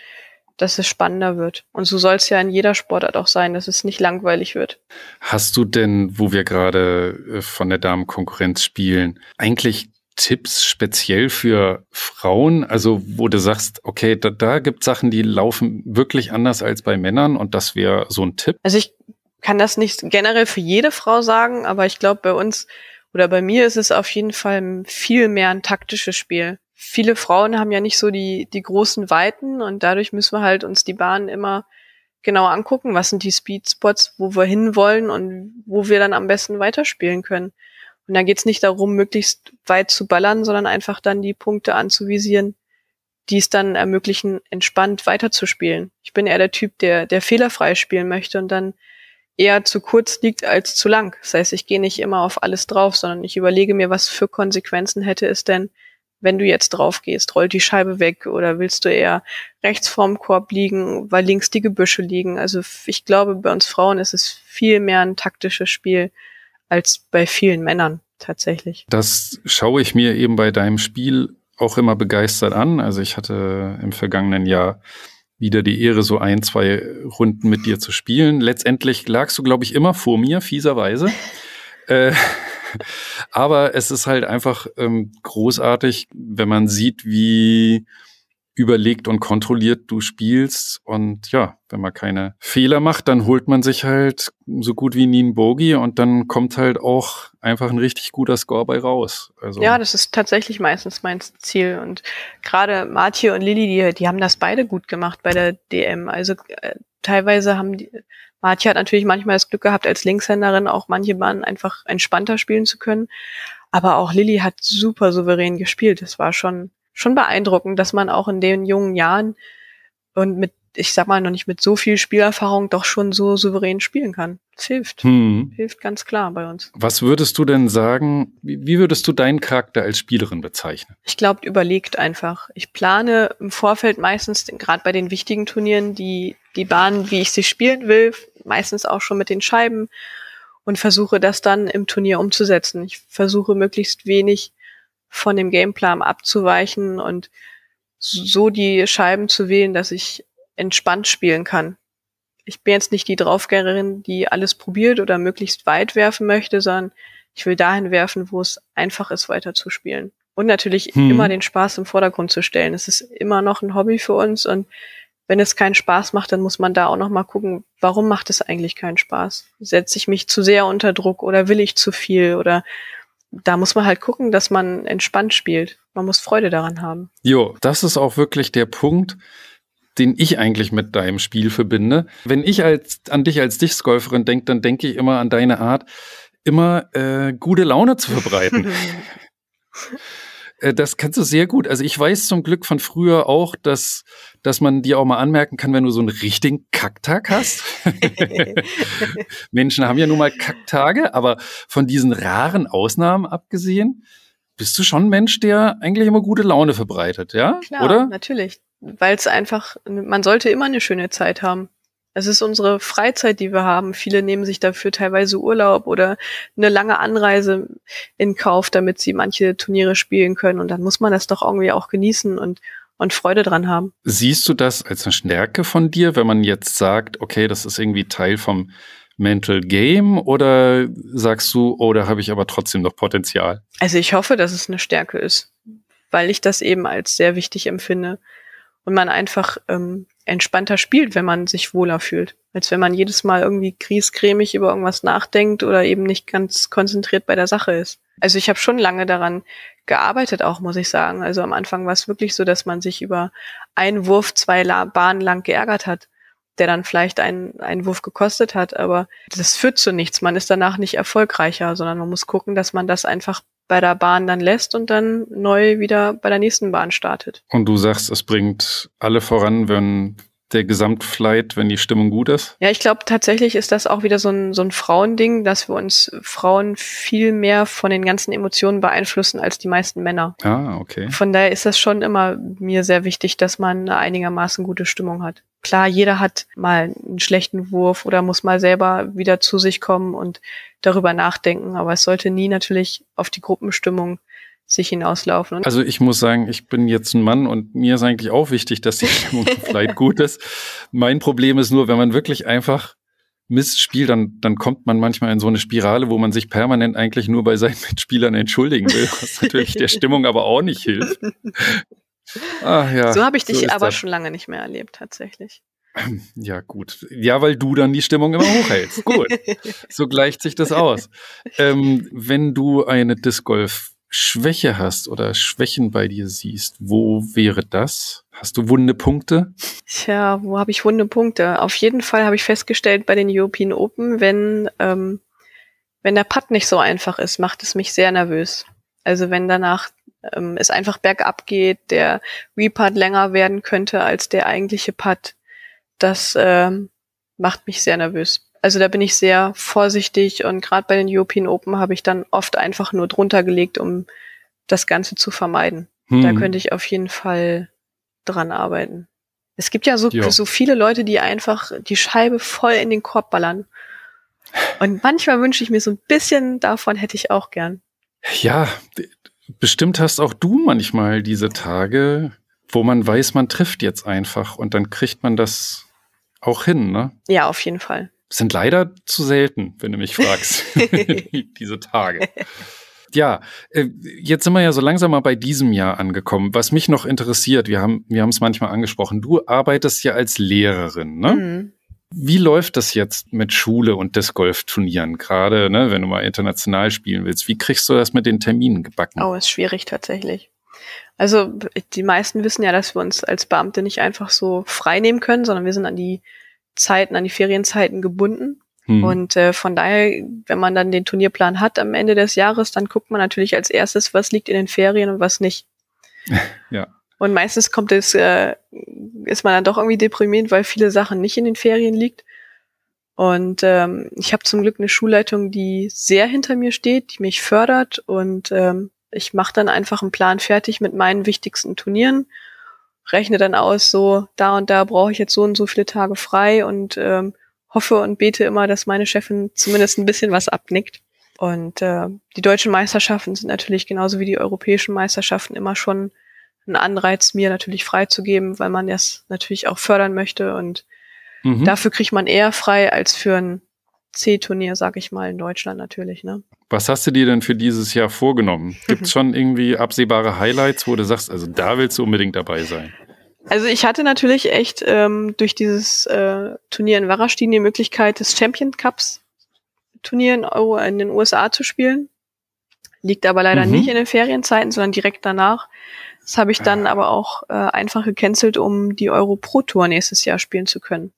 dass es spannender wird. Und so soll es ja in jeder Sportart auch sein, dass es nicht langweilig wird. Hast du denn, wo wir gerade äh, von der Damenkonkurrenz spielen, eigentlich Tipps speziell für Frauen? Also, wo du sagst, okay, da, da gibt Sachen, die laufen wirklich anders als bei Männern und das wäre so ein Tipp. Also ich kann das nicht generell für jede Frau sagen, aber ich glaube, bei uns oder bei mir ist es auf jeden Fall viel mehr ein taktisches Spiel. Viele Frauen haben ja nicht so die, die großen Weiten und dadurch müssen wir halt uns die Bahn immer genau angucken, was sind die Speedspots, wo wir hinwollen und wo wir dann am besten weiterspielen können. Und dann geht's nicht darum, möglichst weit zu ballern, sondern einfach dann die Punkte anzuvisieren, die es dann ermöglichen, entspannt weiterzuspielen. Ich bin eher der Typ, der, der fehlerfrei spielen möchte und dann eher zu kurz liegt als zu lang. Das heißt, ich gehe nicht immer auf alles drauf, sondern ich überlege mir, was für Konsequenzen hätte es denn, wenn du jetzt drauf gehst. Rollt die Scheibe weg oder willst du eher rechts vorm Korb liegen, weil links die Gebüsche liegen? Also ich glaube, bei uns Frauen ist es viel mehr ein taktisches Spiel als bei vielen Männern tatsächlich. Das schaue ich mir eben bei deinem Spiel auch immer begeistert an. Also ich hatte im vergangenen Jahr wieder die Ehre, so ein, zwei Runden mit dir zu spielen. Letztendlich lagst du, glaube ich, immer vor mir, fieserweise. äh, aber es ist halt einfach ähm, großartig, wenn man sieht, wie überlegt und kontrolliert du spielst. Und ja, wenn man keine Fehler macht, dann holt man sich halt so gut wie nie einen Bogie und dann kommt halt auch einfach ein richtig guter Score bei raus. Also Ja, das ist tatsächlich meistens mein Ziel. Und gerade Martje und Lilly, die, die haben das beide gut gemacht bei der DM. Also äh, teilweise haben die, Martje hat natürlich manchmal das Glück gehabt, als Linkshänderin auch manche Bahnen einfach entspannter spielen zu können. Aber auch Lilly hat super souverän gespielt. Das war schon, schon beeindruckend, dass man auch in den jungen Jahren und mit, ich sag mal, noch nicht mit so viel Spielerfahrung doch schon so souverän spielen kann. Das hilft. hm. Hilft ganz klar bei uns. Was würdest du denn sagen, wie, würdest du deinen Charakter als Spielerin bezeichnen? Ich glaube, überlegt einfach. Ich plane im Vorfeld meistens, gerade bei den wichtigen Turnieren, die, die Bahnen, wie ich sie spielen will, meistens auch schon mit den Scheiben und versuche das dann im Turnier umzusetzen. Ich versuche möglichst wenig von dem Gameplan abzuweichen und so die Scheiben zu wählen, dass ich entspannt spielen kann. Ich bin jetzt nicht die Draufgängerin, die alles probiert oder möglichst weit werfen möchte, sondern ich will dahin werfen, wo es einfach ist, weiter zu spielen. Und natürlich Hm. immer den Spaß im Vordergrund zu stellen. Es ist immer noch ein Hobby für uns und wenn es keinen Spaß macht, dann muss man da auch noch mal gucken, warum macht es eigentlich keinen Spaß? Setze ich mich zu sehr unter Druck oder will ich zu viel oder da muss man halt gucken, dass man entspannt spielt. Man muss Freude daran haben. Jo, das ist auch wirklich der Punkt, den ich eigentlich mit deinem Spiel verbinde. Wenn ich als, an dich als Discgolferin denke, dann denke ich immer an deine Art, immer äh, gute Laune zu verbreiten. Äh, Das kannst du sehr gut. Also ich weiß zum Glück von früher auch, dass, dass man dir auch mal anmerken kann, wenn du so einen richtigen Kacktag hast. Menschen haben ja nun mal Kacktage, aber von diesen raren Ausnahmen abgesehen, bist du schon ein Mensch, der eigentlich immer gute Laune verbreitet, ja? Klar, Oder? natürlich. Weil es einfach, man sollte immer eine schöne Zeit haben. Es ist unsere Freizeit, die wir haben. Viele nehmen sich dafür teilweise Urlaub oder eine lange Anreise in Kauf, damit sie manche Turniere spielen können. Und dann muss man das doch irgendwie auch genießen und, und Freude dran haben. Siehst du das als eine Stärke von dir, wenn man jetzt sagt, okay, das ist irgendwie Teil vom Mental Game oder sagst du, oh, da habe ich aber trotzdem noch Potenzial? Also ich hoffe, dass es eine Stärke ist, weil ich das eben als sehr wichtig empfinde und man einfach ähm, entspannter spielt, wenn man sich wohler fühlt, als wenn man jedes Mal irgendwie griesgrämig über irgendwas nachdenkt oder eben nicht ganz konzentriert bei der Sache ist. Also ich habe schon lange daran gearbeitet, auch muss ich sagen. Also am Anfang war es wirklich so, dass man sich über einen Wurf zwei Bahnen lang geärgert hat, der dann vielleicht einen, einen Wurf gekostet hat, aber das führt zu nichts. Man ist danach nicht erfolgreicher, sondern man muss gucken, dass man das einfach bei der Bahn dann lässt und dann neu wieder bei der nächsten Bahn startet. Und du sagst, es bringt alle voran, wenn der Gesamtflight, wenn die Stimmung gut ist? Ja, ich glaube tatsächlich ist das auch wieder so ein, so ein Frauending, dass wir uns Frauen viel mehr von den ganzen Emotionen beeinflussen als die meisten Männer. Ah, okay. Von daher ist das schon immer mir sehr wichtig, dass man eine einigermaßen gute Stimmung hat. Klar, jeder hat mal einen schlechten Wurf oder muss mal selber wieder zu sich kommen und darüber nachdenken, aber es sollte nie natürlich auf die Gruppenstimmung sich hinauslaufen. Also ich muss sagen, ich bin jetzt ein Mann und mir ist eigentlich auch wichtig, dass die Stimmung vielleicht gut ist. Mein Problem ist nur, wenn man wirklich einfach Mist spielt, dann, dann kommt man manchmal in so eine Spirale, wo man sich permanent eigentlich nur bei seinen Mitspielern entschuldigen will, was natürlich der Stimmung aber auch nicht hilft. Ach, ja, so habe ich dich so aber das. schon lange nicht mehr erlebt, tatsächlich. Ja, gut. Ja, weil du dann die Stimmung immer hochhältst. gut. So gleicht sich das aus. Ähm, wenn du eine Disc Golf Schwäche hast oder Schwächen bei dir siehst, wo wäre das? Hast du wunde Punkte? Tja, wo habe ich wunde Punkte? Auf jeden Fall habe ich festgestellt bei den European Open, wenn, ähm, wenn der Putt nicht so einfach ist, macht es mich sehr nervös. Also wenn danach ähm, es einfach bergab geht, der Reputt länger werden könnte als der eigentliche Putt, das ähm, macht mich sehr nervös. Also da bin ich sehr vorsichtig und gerade bei den European Open habe ich dann oft einfach nur drunter gelegt, um das Ganze zu vermeiden. Hm. Da könnte ich auf jeden Fall dran arbeiten. Es gibt ja so, so viele Leute, die einfach die Scheibe voll in den Korb ballern. Und manchmal wünsche ich mir so ein bisschen davon hätte ich auch gern. Ja, bestimmt hast auch du manchmal diese Tage, wo man weiß, man trifft jetzt einfach und dann kriegt man das auch hin, ne? Ja, auf jeden Fall sind leider zu selten, wenn du mich fragst, diese Tage. Ja, äh, jetzt sind wir ja so langsam mal bei diesem Jahr angekommen. Was mich noch interessiert, wir haben wir haben es manchmal angesprochen, du arbeitest ja als Lehrerin, ne? Mhm. Wie läuft das jetzt mit Schule und Disc Golf Turnieren gerade, ne, wenn du mal international spielen willst? Wie kriegst du das mit den Terminen gebacken? Oh, ist schwierig tatsächlich. Also die meisten wissen ja, dass wir uns als Beamte nicht einfach so frei nehmen können, sondern wir sind an die Zeiten, an die Ferienzeiten gebunden. Hm. Und äh, von daher, wenn man dann den Turnierplan hat am Ende des Jahres, dann guckt man natürlich als erstes, was liegt in den Ferien und was nicht. ja. Und meistens kommt es, äh, ist man dann doch irgendwie deprimiert, weil viele Sachen nicht in den Ferien liegt. Und ähm, ich habe zum Glück eine Schulleitung, die sehr hinter mir steht, die mich fördert und ähm, ich mache dann einfach einen Plan fertig mit meinen wichtigsten Turnieren rechne dann aus, so da und da brauche ich jetzt so und so viele Tage frei und ähm, hoffe und bete immer, dass meine Chefin zumindest ein bisschen was abnickt. Und äh, die deutschen Meisterschaften sind natürlich genauso wie die europäischen Meisterschaften immer schon ein Anreiz, mir natürlich freizugeben, weil man das natürlich auch fördern möchte. Und mhm. dafür kriegt man eher frei als für ein C-Turnier, sag ich mal, in Deutschland natürlich. Ne? Was hast du dir denn für dieses Jahr vorgenommen? Gibt es schon irgendwie absehbare Highlights, wo du sagst, also da willst du unbedingt dabei sein? Also ich hatte natürlich echt ähm, durch dieses äh, Turnier in Warastin die Möglichkeit, das Champion Cups Turnier in, Euro, in den USA zu spielen. Liegt aber leider mhm. nicht in den Ferienzeiten, sondern direkt danach. Das habe ich dann ah. aber auch äh, einfach gecancelt, um die Euro Pro Tour nächstes Jahr spielen zu können.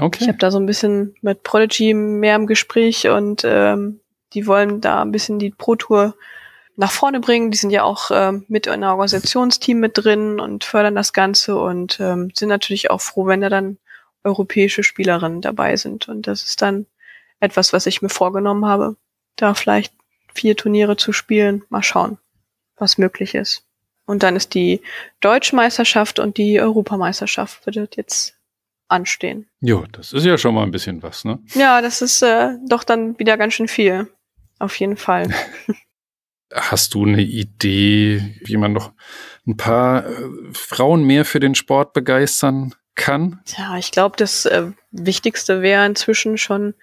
Okay. Ich habe da so ein bisschen mit Prodigy mehr im Gespräch und ähm, die wollen da ein bisschen die Pro Tour nach vorne bringen. Die sind ja auch ähm, mit in der Organisationsteam mit drin und fördern das Ganze und ähm, sind natürlich auch froh, wenn da dann europäische Spielerinnen dabei sind. Und das ist dann etwas, was ich mir vorgenommen habe, da vielleicht vier Turniere zu spielen. Mal schauen, was möglich ist. Und dann ist die Deutsche Meisterschaft und die Europameisterschaft wird jetzt anstehen. Jo, das ist ja schon mal ein bisschen was, ne? Ja, das ist äh, doch dann wieder ganz schön viel. Auf jeden Fall. Hast du eine Idee, wie man noch ein paar äh, Frauen mehr für den Sport begeistern kann? Ja, ich glaube, das äh, Wichtigste wäre inzwischen schon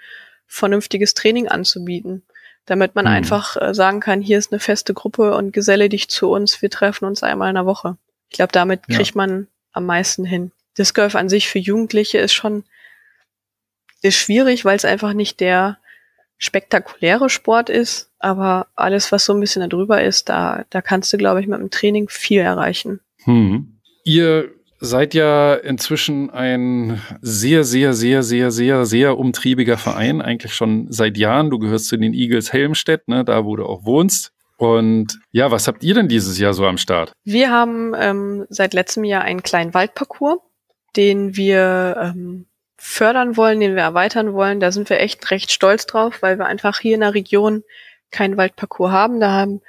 vernünftiges Training anzubieten, damit man hm. einfach äh, sagen kann, hier ist eine feste Gruppe und geselle dich zu uns, wir treffen uns einmal in der Woche. Ich glaube, damit ja. kriegt man am meisten hin. Disc Golf an sich für Jugendliche ist schon ist schwierig, weil es einfach nicht der spektakuläre Sport ist, aber alles, was so ein bisschen darüber ist, da, da kannst du, glaube ich, mit dem Training viel erreichen. Hm. Ihr seid ja inzwischen ein sehr, sehr, sehr, sehr, sehr, sehr umtriebiger Verein, eigentlich schon seit Jahren. Du gehörst zu den Eagles Helmstedt, ne, da wo du auch wohnst. Und ja, was habt ihr denn dieses Jahr so am Start? Wir haben ähm, seit letztem Jahr einen kleinen Waldparcours den wir ähm, fördern wollen, den wir erweitern wollen. Da sind wir echt recht stolz drauf, weil wir einfach hier in der Region keinen Waldparcours haben. Da haben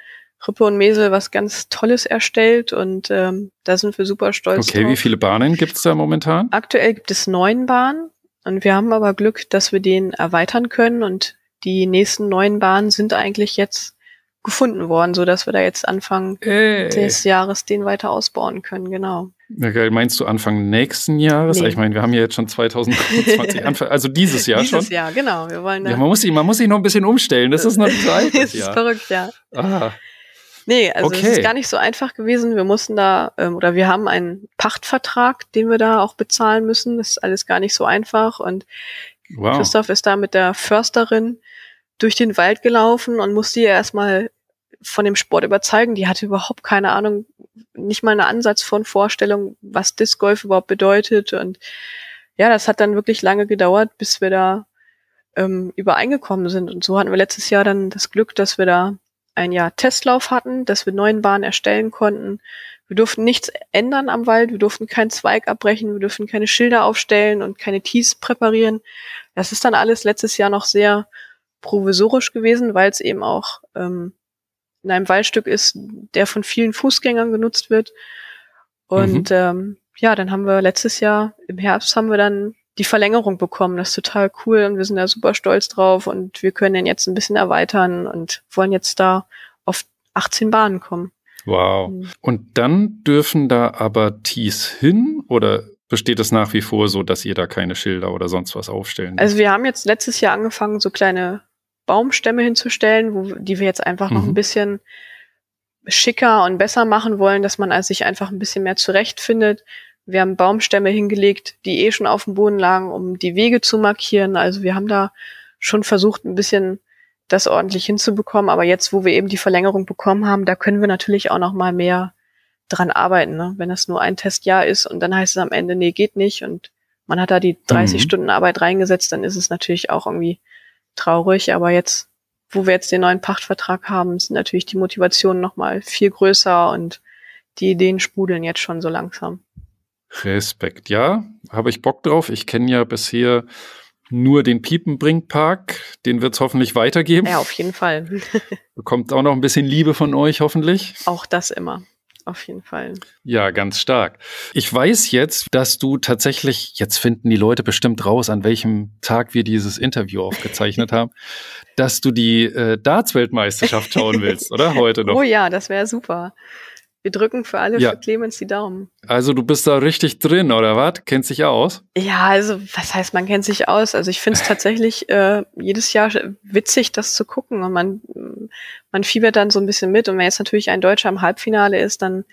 Rippe und Mesel was ganz Tolles erstellt und ähm, da sind wir super stolz okay, drauf. Okay, wie viele Bahnen gibt es da momentan? Aktuell gibt es neun Bahnen und wir haben aber Glück, dass wir den erweitern können und die nächsten neun Bahnen sind eigentlich jetzt gefunden worden, so dass wir da jetzt Anfang Ey. des Jahres den weiter ausbauen können, genau. Okay, meinst du Anfang nächsten Jahres? Nee. Ich meine, wir haben ja jetzt schon 2020, Anfang, also dieses Jahr dieses schon. Dieses Jahr, genau. Wir wollen ja, man, muss sich, man muss sich noch ein bisschen umstellen, das ist noch nicht einfach. das ist verrückt, ja. Ah. Nee, also okay. es ist gar nicht so einfach gewesen. Wir mussten da, ähm, oder wir haben einen Pachtvertrag, den wir da auch bezahlen müssen. Das ist alles gar nicht so einfach. Und wow. Christoph ist da mit der Försterin durch den Wald gelaufen und musste ihr erstmal von dem Sport überzeugen. Die hatte überhaupt keine Ahnung, nicht mal einen Ansatz von Vorstellung, was Disc Golf überhaupt bedeutet. Und ja, das hat dann wirklich lange gedauert, bis wir da ähm, übereingekommen sind. Und so hatten wir letztes Jahr dann das Glück, dass wir da ein Jahr Testlauf hatten, dass wir neuen Bahnen erstellen konnten. Wir durften nichts ändern am Wald, wir durften keinen Zweig abbrechen, wir durften keine Schilder aufstellen und keine Tees präparieren. Das ist dann alles letztes Jahr noch sehr provisorisch gewesen, weil es eben auch ähm, in einem Waldstück ist, der von vielen Fußgängern genutzt wird. Und mhm. ähm, ja, dann haben wir letztes Jahr im Herbst haben wir dann die Verlängerung bekommen. Das ist total cool und wir sind da super stolz drauf und wir können den jetzt ein bisschen erweitern und wollen jetzt da auf 18 Bahnen kommen. Wow. Mhm. Und dann dürfen da aber Tees hin oder besteht es nach wie vor so, dass ihr da keine Schilder oder sonst was aufstellen? Also wir haben jetzt letztes Jahr angefangen, so kleine Baumstämme hinzustellen, wo, die wir jetzt einfach mhm. noch ein mhm. bisschen schicker und besser machen wollen, dass man also sich einfach ein bisschen mehr zurechtfindet. Wir haben Baumstämme hingelegt, die eh schon auf dem Boden lagen, um die Wege zu markieren. Also wir haben da schon versucht, ein bisschen das ordentlich hinzubekommen. Aber jetzt, wo wir eben die Verlängerung bekommen haben, da können wir natürlich auch noch mal mehr dran arbeiten. Ne? Wenn das nur ein Testjahr ist und dann heißt es am Ende, nee, geht nicht und man hat da die 30 mhm. Stunden Arbeit reingesetzt, dann ist es natürlich auch irgendwie traurig, aber jetzt, wo wir jetzt den neuen Pachtvertrag haben, sind natürlich die Motivationen nochmal viel größer und die Ideen sprudeln jetzt schon so langsam. Respekt, ja, habe ich Bock drauf. Ich kenne ja bisher nur den Piepenbrink-Park. Den wird es hoffentlich weitergeben. Ja, auf jeden Fall. Bekommt auch noch ein bisschen Liebe von euch, hoffentlich. Auch das immer auf jeden Fall. Ja, ganz stark. Ich weiß jetzt, dass du tatsächlich, jetzt finden die Leute bestimmt raus, an welchem Tag wir dieses Interview aufgezeichnet haben, dass du die äh, Darts-Weltmeisterschaft schauen willst, oder? Heute noch. Oh ja, das wäre super. Wir drücken für alle ja. für Clemens die Daumen. Also du bist da richtig drin, oder was? Kennst dich aus? Ja, also was heißt, man kennt sich aus? Also ich finde es tatsächlich äh, jedes Jahr witzig, das zu gucken. Und man, man fiebert dann so ein bisschen mit. Und wenn jetzt natürlich ein Deutscher im Halbfinale ist, dann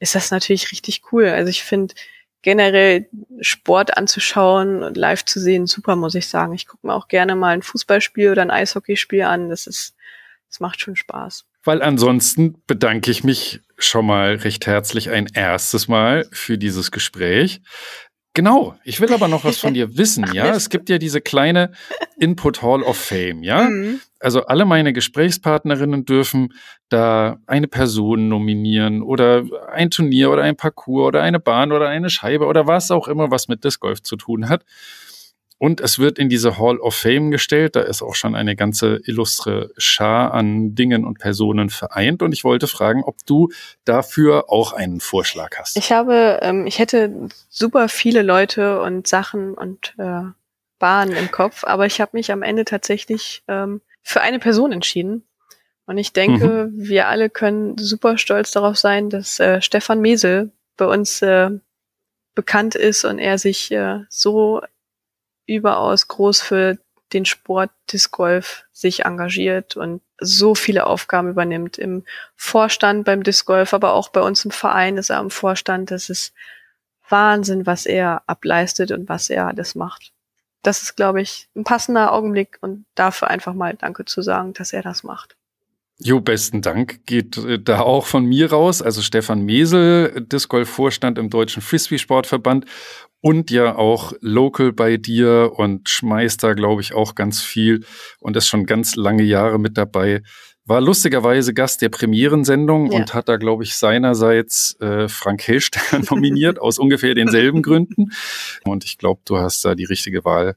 ist das natürlich richtig cool. Also ich finde generell Sport anzuschauen und live zu sehen, super, muss ich sagen. Ich gucke mir auch gerne mal ein Fußballspiel oder ein Eishockeyspiel an. Das ist, das macht schon Spaß. Weil ansonsten bedanke ich mich schon mal recht herzlich ein erstes Mal für dieses Gespräch. Genau, ich will aber noch was von dir wissen, ja? Es gibt ja diese kleine Input Hall of Fame, ja? Mhm. Also alle meine Gesprächspartnerinnen dürfen da eine Person nominieren oder ein Turnier oder ein Parcours oder eine Bahn oder eine Scheibe oder was auch immer, was mit Disc Golf zu tun hat. Und es wird in diese Hall of Fame gestellt. Da ist auch schon eine ganze illustre Schar an Dingen und Personen vereint. Und ich wollte fragen, ob du dafür auch einen Vorschlag hast. Ich habe, ähm, ich hätte super viele Leute und Sachen und äh, Bahnen im Kopf, aber ich habe mich am Ende tatsächlich ähm, für eine Person entschieden. Und ich denke, mhm. wir alle können super stolz darauf sein, dass äh, Stefan Mesel bei uns äh, bekannt ist und er sich äh, so überaus groß für den Sport Disc Golf sich engagiert und so viele Aufgaben übernimmt. Im Vorstand beim Disc Golf, aber auch bei uns im Verein ist er am Vorstand. Das ist Wahnsinn, was er ableistet und was er alles macht. Das ist, glaube ich, ein passender Augenblick und dafür einfach mal Danke zu sagen, dass er das macht. Jo, besten Dank geht äh, da auch von mir raus. Also Stefan Mesel, Disc Golf Vorstand im Deutschen Frisbee Sportverband und ja auch local bei dir und schmeißt da, glaube ich, auch ganz viel und ist schon ganz lange Jahre mit dabei. war lustigerweise Gast der Premierensendung Ja. und hat da, glaube ich, seinerseits äh, Frank Hellstern nominiert, aus ungefähr denselben Gründen. Und ich glaube, du hast da die richtige Wahl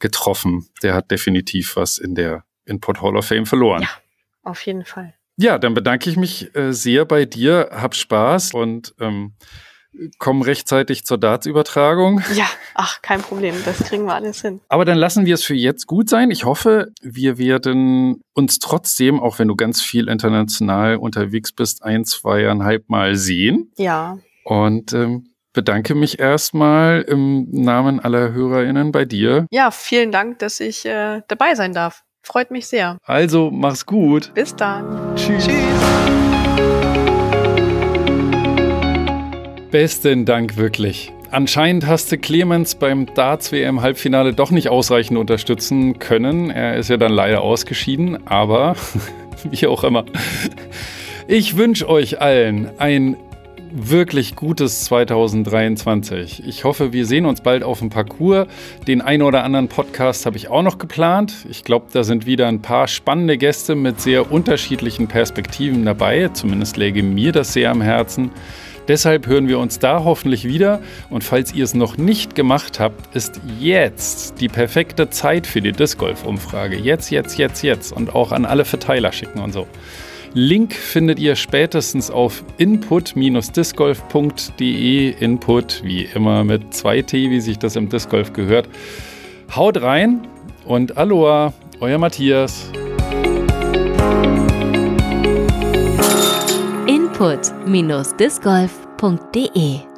getroffen. Der hat definitiv was in der Input Hall of Fame verloren. Ja. Auf jeden Fall. Ja, dann bedanke ich mich äh, sehr bei dir, hab Spaß und ähm, komm rechtzeitig zur Darts-Übertragung. Ja, ach, kein Problem. Das kriegen wir alles hin. Aber dann lassen wir es für jetzt gut sein. Ich hoffe, wir werden uns trotzdem, auch wenn du ganz viel international unterwegs bist, ein, zweieinhalb Mal sehen. Ja. Und ähm, bedanke mich erstmal im Namen aller HörerInnen bei dir. Ja, vielen Dank, dass ich äh, dabei sein darf. Freut mich sehr. Also, mach's gut. Bis dann. Tschüss. Tschüss. Besten Dank wirklich. Anscheinend hast du Clemens beim Darts-WM-Halbfinale doch nicht ausreichend unterstützen können. Er ist ja dann leider ausgeschieden, aber wie auch immer. Ich wünsche euch allen ein wirklich gutes 2023. Ich hoffe, wir sehen uns bald auf dem Parcours. Den einen oder anderen Podcast habe ich auch noch geplant. Ich glaube, da sind wieder ein paar spannende Gäste mit sehr unterschiedlichen Perspektiven dabei. Zumindest läge mir das sehr am Herzen. Deshalb hören wir uns da hoffentlich wieder. Und falls ihr es noch nicht gemacht habt, ist jetzt die perfekte Zeit für die Disc Golf Umfrage. Jetzt, jetzt, jetzt, jetzt. Und auch an alle Verteiler schicken und so. Link findet ihr spätestens auf input-discgolf.de. Input wie immer mit 2T, wie sich das im Disc Golf gehört. Haut rein und Aloha, euer Matthias. Input-discgolf.de